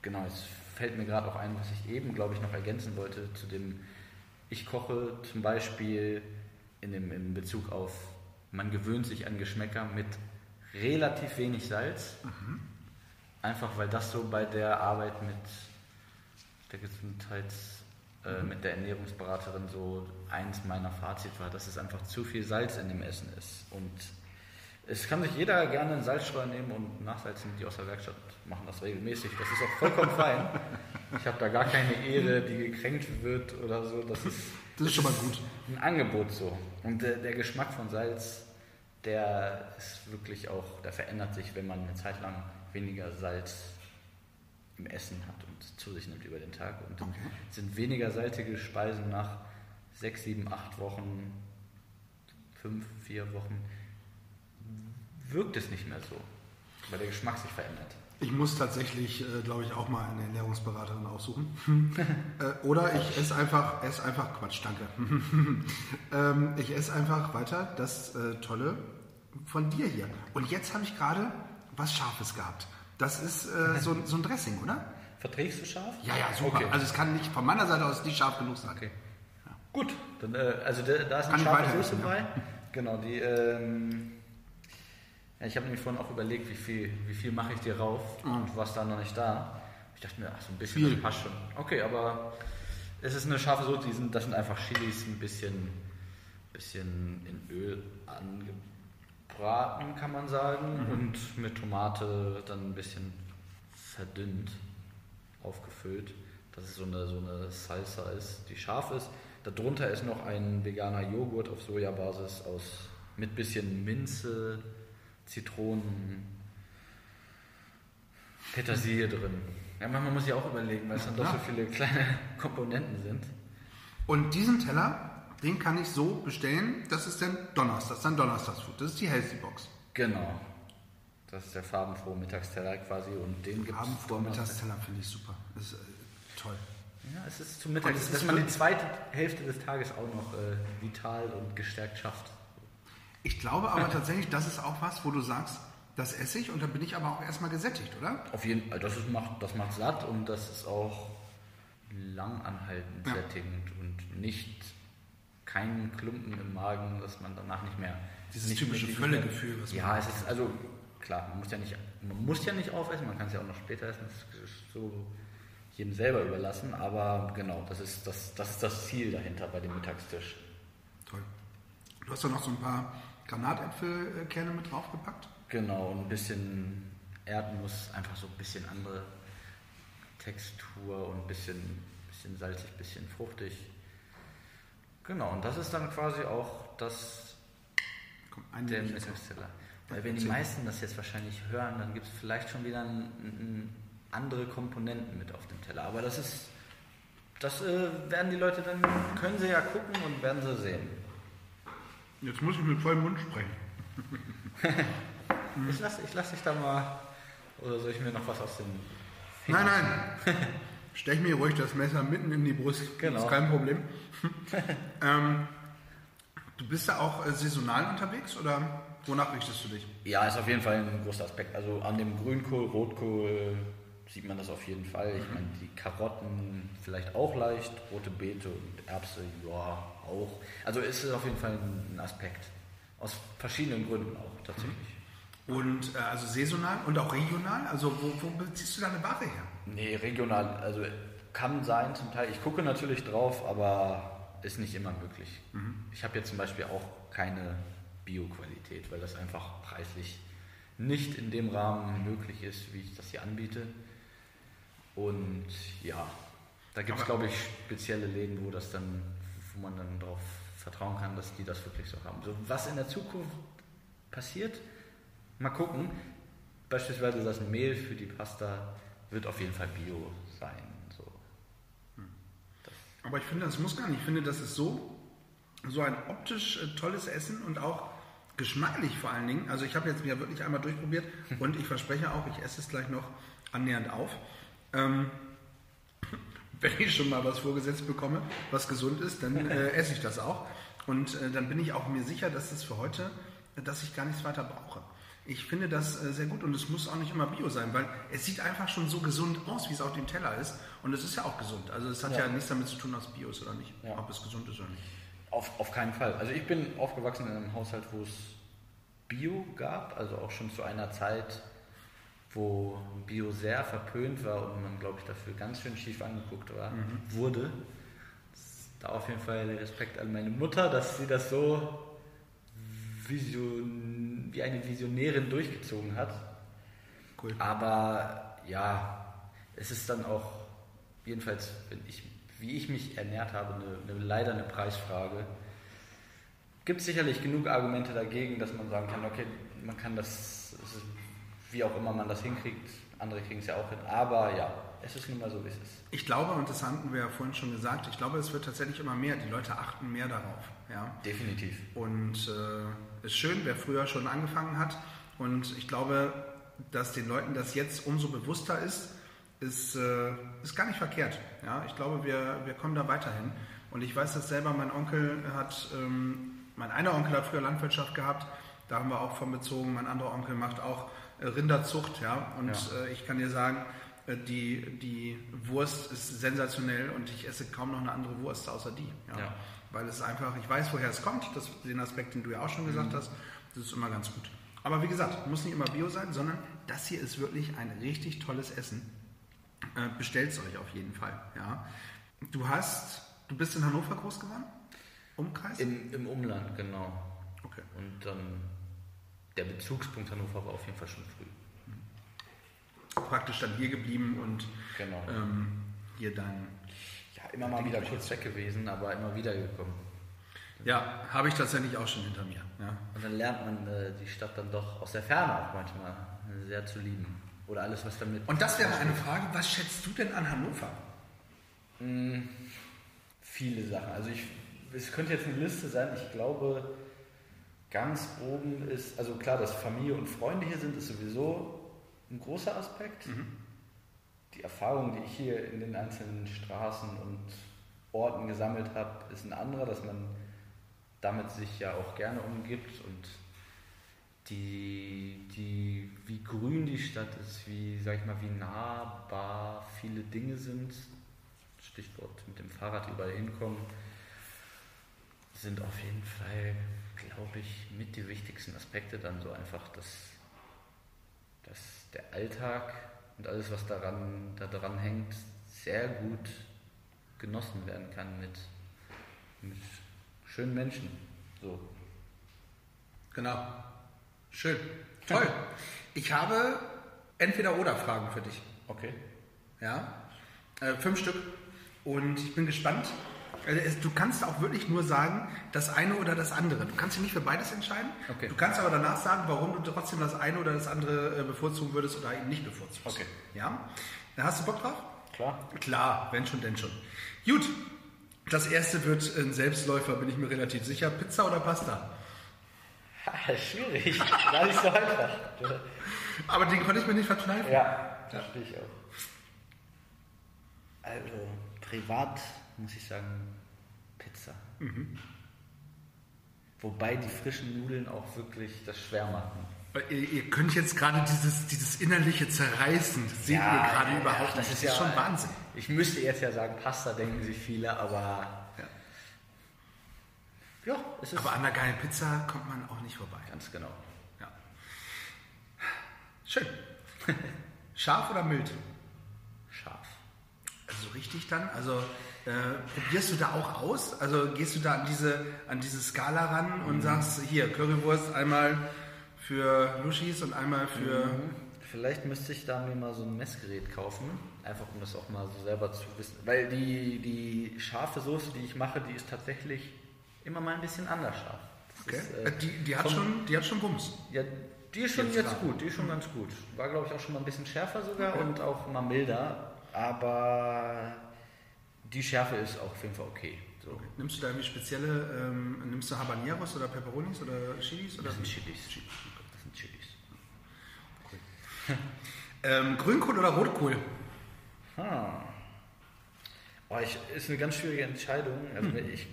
genau, es fällt mir gerade auch ein, was ich eben, glaube ich, noch ergänzen wollte zu dem, ich koche zum Beispiel in, dem, in Bezug auf, man gewöhnt sich an Geschmäcker mit relativ wenig Salz. Mhm. Einfach weil das so bei der Arbeit mit der Gesundheits- äh, mhm. mit der Ernährungsberaterin so eins meiner Fazit war, dass es einfach zu viel Salz in dem Essen ist. Und es kann sich jeder gerne einen Salzstreuer nehmen und nachsalzen, die aus der Werkstatt machen das regelmäßig. Das ist auch vollkommen fein. Ich habe da gar keine Ehre, die gekränkt wird oder so. Das ist, das ist schon mal gut. Ein Angebot so. Und der, der Geschmack von Salz, der ist wirklich auch, der verändert sich, wenn man eine Zeit lang weniger Salz im Essen hat und zu sich nimmt über den Tag. Und okay. sind weniger salzige Speisen nach sechs, sieben, acht Wochen, fünf, vier Wochen, wirkt es nicht mehr so, weil der Geschmack sich verändert. Ich muss tatsächlich, äh, glaube ich, auch mal eine Ernährungsberaterin aussuchen. äh, oder ich esse einfach, esse einfach, Quatsch, danke. ähm, ich esse einfach weiter das äh, Tolle von dir hier. Und jetzt habe ich gerade was Scharfes gehabt. Das ist äh, so, so, ein Dressing, oder? Verträgst du scharf? Ja, ja, super. Okay. Also es kann nicht von meiner Seite aus nicht scharf genug sein. Okay. Gut, dann, äh, also da, da ist eine scharfe Soße dabei. Ja. Genau, die. Ähm, ja, ich habe nämlich vorhin auch überlegt, wie viel, wie viel mache ich dir rauf mhm. und was da noch nicht da. Ich dachte mir, ach, so ein bisschen viel. passt schon. Okay, aber es ist eine scharfe Soße, die sind, das sind einfach Chilis, ein bisschen, bisschen in Öl angebraten gebraten, kann man sagen, mhm. und mit Tomate dann ein bisschen verdünnt, aufgefüllt, dass es so eine, so eine Salsa ist, die scharf ist. Darunter ist noch ein veganer Joghurt auf Sojabasis aus mit bisschen Minze, Zitronen, Petersilie drin. Ja, man muss ja auch überlegen, weil es dann doch so viele kleine Komponenten sind. Und diesen Teller den kann ich so bestellen. Das ist dann Donnerstags, dann Donnerstagsfood. Das ist die Healthy Box. Genau. Das ist der farbenfrohe Mittagsteller quasi und den gibt es. Farbenfrohe Mittagsteller finde ich super. Das ist äh, toll. Ja, es ist zum Mittag, dass man die zweite Hälfte des Tages auch noch äh, vital und gestärkt schafft. Ich glaube aber tatsächlich, das ist auch was, wo du sagst, das esse ich und dann bin ich aber auch erstmal gesättigt, oder? Auf jeden Fall, das, ist, macht, das macht satt und das ist auch langanhaltend ja. sättigend und nicht keinen Klumpen im Magen, dass man danach nicht mehr. Dieses nicht typische Völlegefühl, was Ja, es ist also klar, man muss ja nicht, man muss ja nicht aufessen, man kann es ja auch noch später essen, das ist so jedem selber überlassen, aber genau, das ist das, das ist das Ziel dahinter bei dem Mittagstisch. Toll. Du hast da noch so ein paar Granatäpfelkerne mit draufgepackt? Genau, und ein bisschen Erdnuss, einfach so ein bisschen andere Textur und ein bisschen, bisschen salzig, ein bisschen fruchtig. Genau, und das ist dann quasi auch das Komm, der Mittagsteller. Weil wenn die meisten das jetzt wahrscheinlich hören, dann gibt es vielleicht schon wieder ein, ein andere Komponenten mit auf dem Teller. Aber das ist, das äh, werden die Leute dann, können sie ja gucken und werden sie sehen. Jetzt muss ich mit vollem Mund sprechen. ich lasse ich lass dich da mal, oder soll ich mir noch was aus dem Finger Nein, nein. Stech mir ruhig das Messer mitten in die Brust. Genau. Das ist kein Problem. ähm, du bist da auch äh, saisonal unterwegs oder wonach richtest du dich? Ja, ist auf jeden Fall ein großer Aspekt. Also an dem Grünkohl, Rotkohl sieht man das auf jeden Fall. Ich meine, die Karotten vielleicht auch leicht, rote Beete und Erbse, ja, auch. Also ist es auf jeden Fall ein Aspekt. Aus verschiedenen Gründen auch tatsächlich. Und äh, also saisonal und auch regional? Also wo, wo beziehst du deine Ware her? Nee, regional, also kann sein zum Teil. Ich gucke natürlich drauf, aber ist nicht immer möglich. Mhm. Ich habe jetzt zum Beispiel auch keine Bio-Qualität, weil das einfach preislich nicht in dem Rahmen möglich ist, wie ich das hier anbiete. Und ja, da gibt es, glaube ich, spezielle Läden, wo das dann, wo man dann darauf vertrauen kann, dass die das wirklich so haben. So, was in der Zukunft passiert, mal gucken. Beispielsweise das Mehl für die Pasta wird auf jeden Fall Bio sein. So. Hm. Aber ich finde, das muss gar nicht. Ich finde, das ist so, so ein optisch äh, tolles Essen und auch geschmacklich vor allen Dingen. Also ich habe jetzt mir wirklich einmal durchprobiert und ich verspreche auch, ich esse es gleich noch annähernd auf. Ähm, wenn ich schon mal was vorgesetzt bekomme, was gesund ist, dann äh, esse ich das auch. Und äh, dann bin ich auch mir sicher, dass es für heute, dass ich gar nichts weiter brauche. Ich finde das äh, sehr gut und es muss auch nicht immer Bio sein, weil es sieht einfach schon so gesund aus, wie es auf dem Teller ist. Und es ist ja auch gesund. Also es hat ja, Ja. nichts damit zu tun, ob es Bio ist oder nicht, Ja. ob es gesund ist oder nicht. Auf, auf keinen Fall. Also ich bin aufgewachsen in einem Haushalt, wo es Bio gab, also auch schon zu einer Zeit, wo Bio sehr verpönt war und man, glaube ich, dafür ganz schön schief angeguckt war, wurde. Da auf jeden Fall Respekt an meine Mutter, dass sie das so vision, wie eine Visionärin durchgezogen hat. Cool. Aber ja, es ist dann auch, jedenfalls, ich, wie ich mich ernährt habe, eine, eine, leider eine Preisfrage. Gibt sicherlich genug Argumente dagegen, dass man sagen kann, okay, man kann das, wie auch immer man das hinkriegt, andere kriegen es ja auch hin. Aber ja, es ist nun mal so, wie es ist. Ich glaube, und das hatten wir ja vorhin schon gesagt, ich glaube, es wird tatsächlich immer mehr. Die Leute achten mehr darauf. Ja? Definitiv. Und äh, ist schön, wer früher schon angefangen hat. Und ich glaube, dass den Leuten das jetzt umso bewusster ist, ist, äh, ist gar nicht verkehrt. Ja? Ich glaube, wir, wir kommen da weiterhin. Und ich weiß das selber, mein Onkel hat, ähm, mein einer Onkel hat früher Landwirtschaft gehabt, da haben wir auch von bezogen, mein anderer Onkel macht auch Rinderzucht. Ja? Und Ja. Äh, ich kann dir sagen, äh, die, die Wurst ist sensationell und ich esse kaum noch eine andere Wurst außer die. Ja? Ja. Weil es einfach, ich weiß, woher es kommt, das, den Aspekt, den du ja auch schon gesagt hast, das ist immer ganz gut. Aber wie gesagt, muss nicht immer Bio sein, sondern das hier ist wirklich ein richtig tolles Essen. Äh, Bestellt es euch auf jeden Fall. Ja. Du hast, du bist in Hannover groß geworden? Umkreis? Im, Im Umland, genau. okay. Und dann der Bezugspunkt Hannover war auf jeden Fall schon früh. Praktisch dann hier geblieben und Genau. ähm, hier dann. Ja, immer mal wieder kurz weg gewesen, aber immer wieder gekommen. Ja, habe ich tatsächlich auch schon hinter mir. Ja. Und dann lernt man äh, die Stadt dann doch aus der Ferne auch manchmal äh, sehr zu lieben. Oder alles, was damit. Und das wäre eine Frage, was schätzt du denn an Hannover? Viele Sachen. Also ich, es könnte jetzt eine Liste sein. Ich glaube, ganz oben ist, also klar, dass Familie und Freunde hier sind, ist sowieso ein großer Aspekt. Die Erfahrung, die ich hier in den einzelnen Straßen und Orten gesammelt habe, ist ein anderer, dass man damit sich ja auch gerne umgibt und die, die, wie grün die Stadt ist, wie, sag ich mal, wie nahbar viele Dinge sind, Stichwort mit dem Fahrrad überall hinkommen, sind auf jeden Fall, glaube ich, mit die wichtigsten Aspekte dann so einfach, dass, dass der Alltag und alles, was daran, da dran hängt, sehr gut genossen werden kann mit, mit schönen Menschen. So. Genau. Schön. Toll. Ich habe entweder oder Fragen für dich. Okay. Ja. Äh, fünf Stück. Und ich bin gespannt. Es- Du kannst auch wirklich nur sagen, das eine oder das andere. Du kannst dich nicht für beides entscheiden. Okay. Du kannst aber danach sagen, warum du trotzdem das eine oder das andere äh, bevorzugen würdest oder eben nicht bevorzugst. Okay. Ja. Dann hast du Bock drauf? Klar. Klar, wenn schon, denn schon. Gut. Das erste wird ein Selbstläufer, bin ich mir relativ sicher. Pizza oder Pasta? Schwierig. Gar nicht so einfach. Aber den konnte ich mir nicht verkneifen. Ja, verstehe ich auch. Also, privat muss ich sagen, Pizza. Wobei die frischen Nudeln auch wirklich das schwer machen. Ihr, ihr könnt jetzt gerade dieses, dieses innerliche Zerreißen, das seht ihr gerade überhaupt nicht. Das ist schon Wahnsinn. Ich müsste jetzt ja sagen, Pasta denken sich viele, aber Ja. ja, es ist Aber an einer geilen Pizza kommt man auch nicht vorbei. ganz genau. Ja. Schön. Scharf oder mild? Scharf. Also richtig dann? Also äh, probierst du da auch aus? Also gehst du da an diese, an diese Skala ran und sagst, hier, Currywurst einmal für Luschis und einmal für... Vielleicht müsste ich da mir mal so ein Messgerät kaufen, einfach um das auch mal so selber zu wissen. Weil die, die scharfe Soße, die ich mache, die ist tatsächlich immer mal ein bisschen anders scharf. Das Okay. ist, Äh, äh, die, die, hat vom- schon, die hat schon Bums. Ja, die ist schon Jetzt jetzt, gut, die ist schon ganz gut. War, glaube ich, auch schon mal ein bisschen schärfer sogar und auch mal milder, aber die Schärfe ist auch auf jeden Fall okay. So. Nimmst du da irgendwie spezielle, ähm, nimmst du Habaneros oder Peperonis oder Chilis? Oder? Das sind Chilis. Das sind Chilis. Ähm, Grünkohl oder Rotkohl? Ah. Oh, ich, ist eine ganz schwierige Entscheidung. Also ich,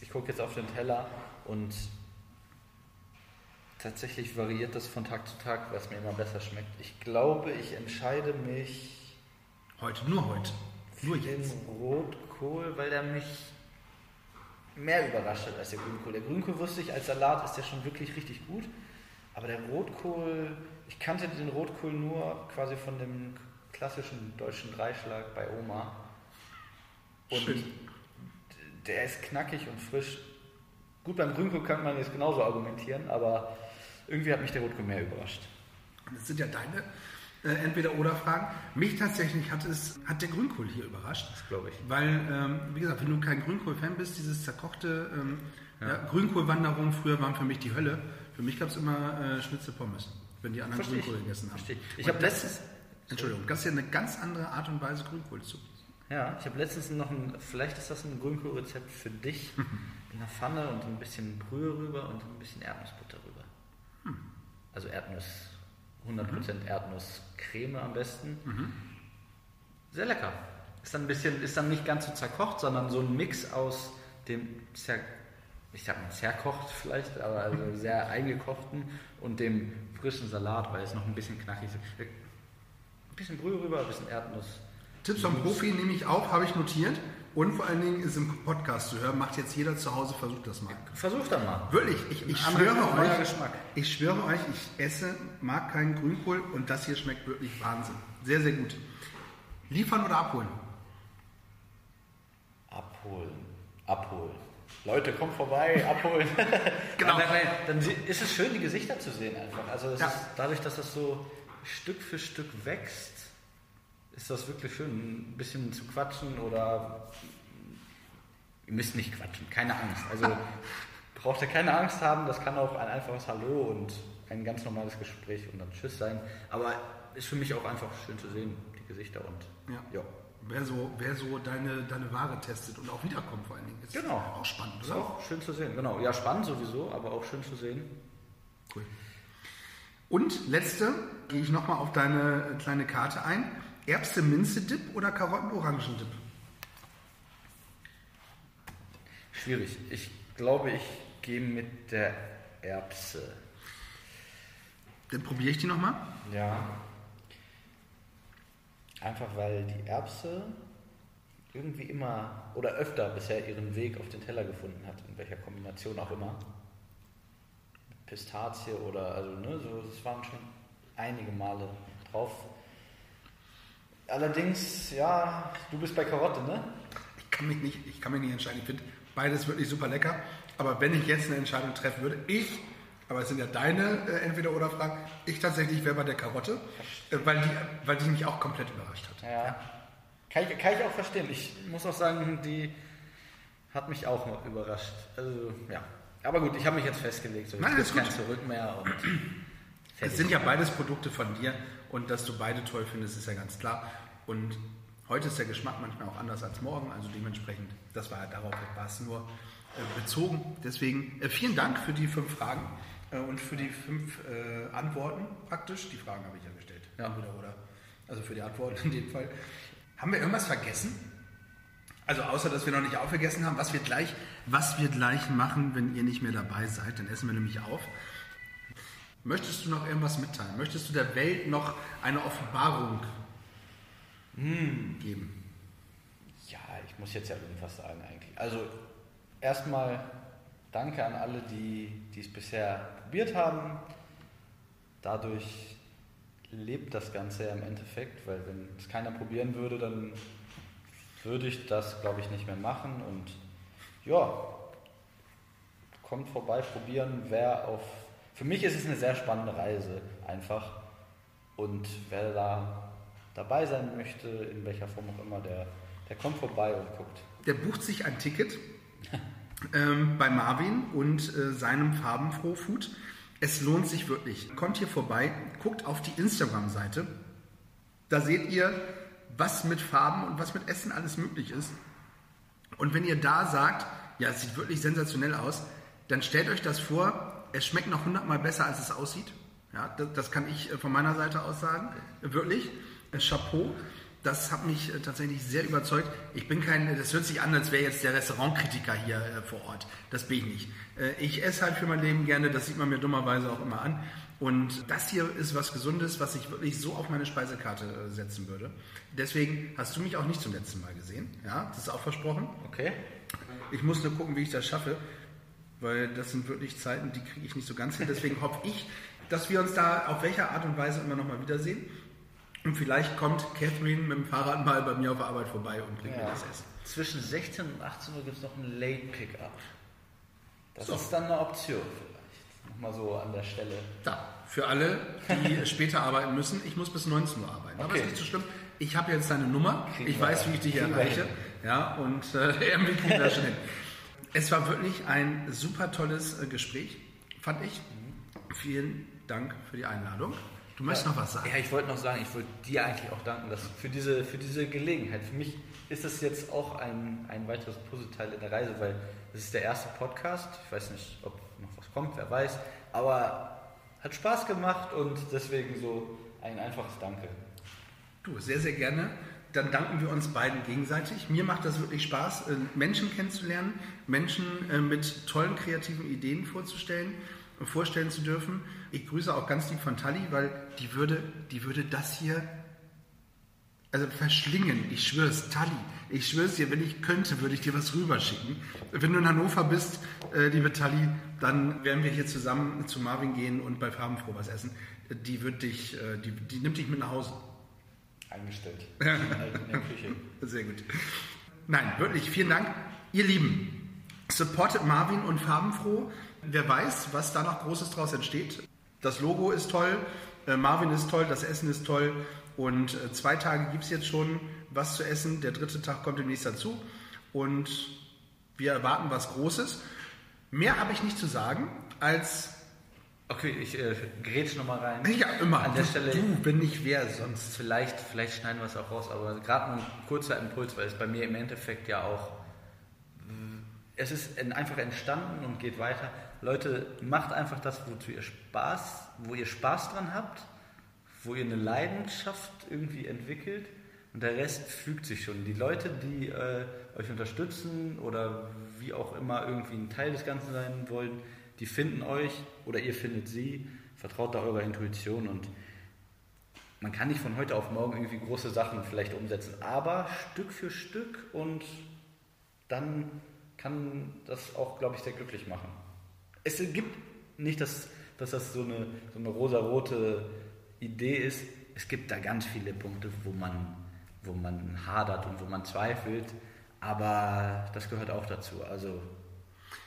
ich gucke jetzt auf den Teller und tatsächlich variiert das von Tag zu Tag, was mir immer besser schmeckt. Ich glaube, ich entscheide mich Heute, nur heute. Nur für den jetzt. Rotkohl, weil der mich mehr überrascht hat als der Grünkohl. Der Grünkohl wusste ich, als Salat ist der schon wirklich richtig gut. Aber der Rotkohl, ich kannte den Rotkohl nur quasi von dem klassischen deutschen Dreischlag bei Oma. Und Schön. der ist knackig und frisch. Gut, beim Grünkohl kann man jetzt genauso argumentieren, aber irgendwie hat mich der Rotkohl mehr überrascht. Das sind ja deine äh, Entweder-Oder-Fragen. Mich tatsächlich hat es, hat der Grünkohl hier überrascht. Das glaube ich. Weil, ähm, wie gesagt, wenn du kein Grünkohl-Fan bist, dieses zerkochte ähm, ja. Grünkohlwanderungen früher waren für mich die Hölle. Für mich gab es immer äh, Schnitzel Pommes, wenn die anderen Verstehe ich. Grünkohl gegessen haben. Verstehe ich. Ich habe letztens, Entschuldigung, das ist ja eine ganz andere Art und Weise, Grünkohl zu. ja, ich habe letztens noch ein, vielleicht ist das ein Grünkohlrezept für dich, in der Pfanne und ein bisschen Brühe rüber und ein bisschen Erdnussbutter rüber. Hm. Also Erdnuss, 100% Erdnusscreme am besten. Mhm. Sehr lecker. Ist dann ein bisschen, ist dann nicht ganz so zerkocht, sondern so ein Mix aus dem zer, ich sag mal zerkocht vielleicht, aber also sehr eingekochten und dem frischen Salat, weil es noch ein bisschen knackig ist. Ein bisschen Brühe rüber, ein bisschen Erdnuss. Tipps vom Profi nehme ich auf, habe ich notiert. Und vor allen Dingen ist im Podcast zu hören, macht jetzt jeder zu Hause, versucht das mal. Versuch dann mal. Wirklich, ich, ich schwöre euch, Geschmack. ich schwöre euch, ich esse, mag keinen Grünkohl und das hier schmeckt wirklich Wahnsinn. Sehr, sehr gut. Liefern oder abholen? Abholen. Abholen. Leute, kommt vorbei, abholen. Genau. Nein, nein, nein, dann ist es schön, die Gesichter zu sehen einfach. Also es Ja. ist, dadurch, dass das so Stück für Stück wächst, ist das wirklich schön, ein bisschen zu quatschen oder ihr müsst nicht quatschen, keine Angst. Also braucht ihr keine Angst haben, das kann auch ein einfaches Hallo und ein ganz normales Gespräch und dann Tschüss sein. Aber ist für mich auch einfach schön zu sehen, die Gesichter und Ja. ja. Wer so, wer so deine, deine Ware testet und auch wiederkommt vor allen Dingen. Ist Genau. Auch spannend, Ist oder? auch schön zu sehen, genau. Ja, spannend sowieso, aber auch schön zu sehen. Cool. Und letzte, gehe ich nochmal auf deine kleine Karte ein. Erbse-Minze-Dip oder Karotten-Orangen-Dip? Schwierig. Ich glaube, ich gehe mit der Erbse. Dann probiere ich die nochmal. Ja. Einfach weil die Erbse irgendwie immer oder öfter bisher ihren Weg auf den Teller gefunden hat, in welcher Kombination auch immer. Pistazie oder, also, ne, so, es waren schon einige Male drauf. Allerdings, ja, du bist bei Karotte, ne? Ich kann mich nicht, ich kann mich nicht entscheiden. Ich finde beides wirklich super lecker. Aber wenn ich jetzt eine Entscheidung treffen würde, ich, aber es sind ja deine äh, Entweder-Oder-Fragen, ich tatsächlich wäre bei der Karotte, äh, weil, die, weil die mich auch komplett überrascht hat. Ja. Kann ich, kann ich auch verstehen. Ich muss auch sagen, die hat mich auch noch überrascht. Also, ja. Aber gut, ich habe mich jetzt festgelegt. So, Nein, ist kein gut. Zurück mehr. Und Es sind ja beides Produkte von dir und dass du beide toll findest, ist ja ganz klar. Und heute ist der Geschmack manchmal auch anders als morgen, also dementsprechend, das war ja darauf war es nur äh, bezogen. Deswegen äh, vielen Dank für die fünf Fragen äh, und für die fünf Antworten praktisch. Die Fragen habe ich ja gestellt. Ja. Oder, oder. Also für die Antworten in dem Fall. Haben wir irgendwas vergessen? Also außer, dass wir noch nicht aufgegessen haben, was wir gleich, was wir gleich machen, wenn ihr nicht mehr dabei seid, dann essen wir nämlich auf. Möchtest du noch irgendwas mitteilen? Möchtest du der Welt noch eine Offenbarung geben? Ja, ich muss jetzt ja irgendwas sagen eigentlich. Also erstmal danke an alle, die, die es bisher probiert haben. Dadurch lebt das Ganze ja im Endeffekt, weil wenn es keiner probieren würde, dann würde ich das, glaube ich, nicht mehr machen. Und ja, kommt vorbei, probieren. Wer auf. Für mich ist es eine sehr spannende Reise einfach. Und wer da dabei sein möchte, in welcher Form auch immer, der, der kommt vorbei und guckt. Der bucht sich ein Ticket ähm, bei Marvin und äh, seinem Farbenfroh Food. Es lohnt sich wirklich. Kommt hier vorbei, guckt auf die Instagram-Seite. Da seht ihr, was mit Farben und was mit Essen alles möglich ist. Und wenn ihr da sagt, ja, es sieht wirklich sensationell aus, dann stellt euch das vor, es schmeckt noch hundertmal besser, als es aussieht. Ja, das, das kann ich äh, von meiner Seite aus sagen. Wirklich. Äh, Chapeau. Das hat mich äh, tatsächlich sehr überzeugt. Ich bin kein, das hört sich an, als wäre jetzt der Restaurantkritiker hier äh, vor Ort. Das bin ich nicht. Äh, ich esse halt für mein Leben gerne, das sieht man mir dummerweise auch immer an. Und das hier ist was Gesundes, was ich wirklich so auf meine Speisekarte äh, setzen würde. Deswegen hast du mich auch nicht zum letzten Mal gesehen. Ja, das ist auch versprochen. Okay. Ich muss nur gucken, wie ich das schaffe, weil das sind wirklich Zeiten, die kriege ich nicht so ganz hin. Deswegen hoffe ich, dass wir uns da auf welcher Art und Weise immer nochmal wiedersehen. Und vielleicht kommt Catherine mit dem Fahrrad mal bei mir auf der Arbeit vorbei und bringt mir das Essen. Zwischen 16 und 18 Uhr gibt es noch ein Late Pickup. Das So. ist dann eine Option vielleicht. Nochmal so an der Stelle. Da, für alle, die später arbeiten müssen. Ich muss bis 19 Uhr arbeiten. Aber Okay. ist nicht so schlimm. Ich habe jetzt deine Nummer. Kriegen ich weiß, wie ich dich erreiche. Ja, und äh, irgendwie kriegen wir das schon hin. Es war wirklich ein super tolles äh, Gespräch, fand ich. Vielen Dank für die Einladung. Du möchtest noch was sagen? Ja, ich wollte noch sagen, ich wollte dir eigentlich auch danken dass für, diese, für diese Gelegenheit. Für mich ist das jetzt auch ein, ein weiteres Puzzleteil in der Reise, weil das ist der erste Podcast. Ich weiß nicht, ob noch was kommt, wer weiß. Aber hat Spaß gemacht und deswegen so ein einfaches Danke. Du, sehr, sehr gerne. Dann danken wir uns beiden gegenseitig. Mir macht das wirklich Spaß, äh, Menschen kennenzulernen, Menschen äh, mit tollen kreativen Ideen vorzustellen, vorstellen zu dürfen. Ich grüße auch ganz lieb von Tali, weil die würde, die würde das hier also verschlingen. Ich schwöre es, Tali. Ich schwöre es dir, wenn ich könnte, würde ich dir was rüberschicken. Wenn du in Hannover bist, äh, liebe Tali, dann werden wir hier zusammen zu Marvin gehen und bei Farbenfroh was essen. Die wird dich, äh, die, die nimmt dich mit nach Hause. Eingestellt. in der Küche. Sehr gut. Nein, wirklich, vielen Dank. Ihr Lieben, supportet Marvin und Farbenfroh. Wer weiß, was da noch Großes draus entsteht. Das Logo ist toll, äh, Marvin ist toll, das Essen ist toll. Und äh, zwei Tage gibt es jetzt schon was zu essen. Der dritte Tag kommt demnächst dazu. Und wir erwarten was Großes. Mehr habe ich nicht zu sagen, als Okay, ich äh, grätsch nochmal rein. ja immer. An der Stelle du, wenn nicht wer sonst. Vielleicht, vielleicht schneiden wir es auch raus, aber gerade ein kurzer Impuls, weil es bei mir im Endeffekt ja auch, es ist einfach entstanden und geht weiter. Leute, macht einfach das, wozu ihr Spaß, wo ihr Spaß dran habt, wo ihr eine Leidenschaft irgendwie entwickelt und der Rest fügt sich schon. Die Leute, die äh, euch unterstützen oder wie auch immer irgendwie ein Teil des Ganzen sein wollen, die finden euch oder ihr findet sie. Vertraut da eurer Intuition und man kann nicht von heute auf morgen irgendwie große Sachen vielleicht umsetzen, aber Stück für Stück und dann kann das auch, glaube ich, sehr glücklich machen. Es gibt nicht, dass, dass das so eine, so eine rosarote Idee ist. Es gibt da ganz viele Punkte, wo man, wo man hadert und wo man zweifelt, aber das gehört auch dazu. Also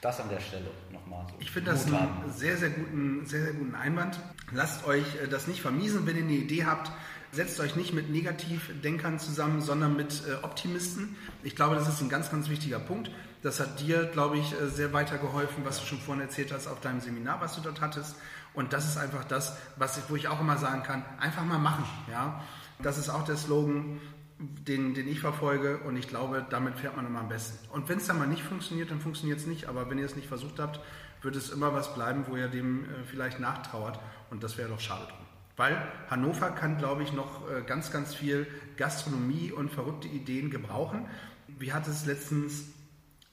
das an der Stelle nochmal so. Ich finde das einen sehr, sehr guten, sehr, sehr guten Einwand. Lasst euch äh, das nicht vermiesen, wenn ihr eine Idee habt. Setzt euch nicht mit Negativdenkern zusammen, sondern mit äh, Optimisten. Ich glaube, das ist ein ganz, ganz wichtiger Punkt. Das hat dir, glaube ich, äh, sehr weitergeholfen, was du schon vorhin erzählt hast auf deinem Seminar, was du dort hattest. Und das ist einfach das, was ich, wo ich auch immer sagen kann, einfach mal machen. Ja? Das ist auch der Slogan, den, den ich verfolge und ich glaube, damit fährt man immer am besten. Und wenn es dann mal nicht funktioniert, dann funktioniert es nicht. Aber wenn ihr es nicht versucht habt, wird es immer was bleiben, wo ihr dem äh, vielleicht nachtrauert. Und das wäre doch schade drum. Weil Hannover kann, glaube ich, noch äh, ganz, ganz viel Gastronomie und verrückte Ideen gebrauchen. Wie hat es letztens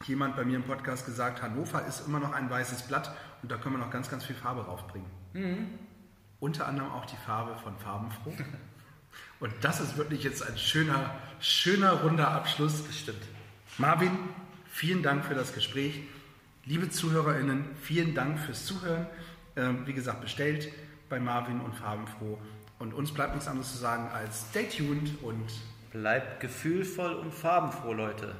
jemand bei mir im Podcast gesagt, Hannover ist immer noch ein weißes Blatt und da können wir noch ganz, ganz viel Farbe raufbringen. Unter anderem auch die Farbe von Farbenfroh. Und das ist wirklich jetzt ein schöner, schöner, runder Abschluss. Das stimmt. Marvin, vielen Dank für das Gespräch. Liebe ZuhörerInnen, vielen Dank fürs Zuhören. Ähm, wie gesagt, bestellt bei Marvin und Farbenfroh. Und uns bleibt nichts anderes zu sagen als stay tuned und Bleibt gefühlvoll und farbenfroh, Leute.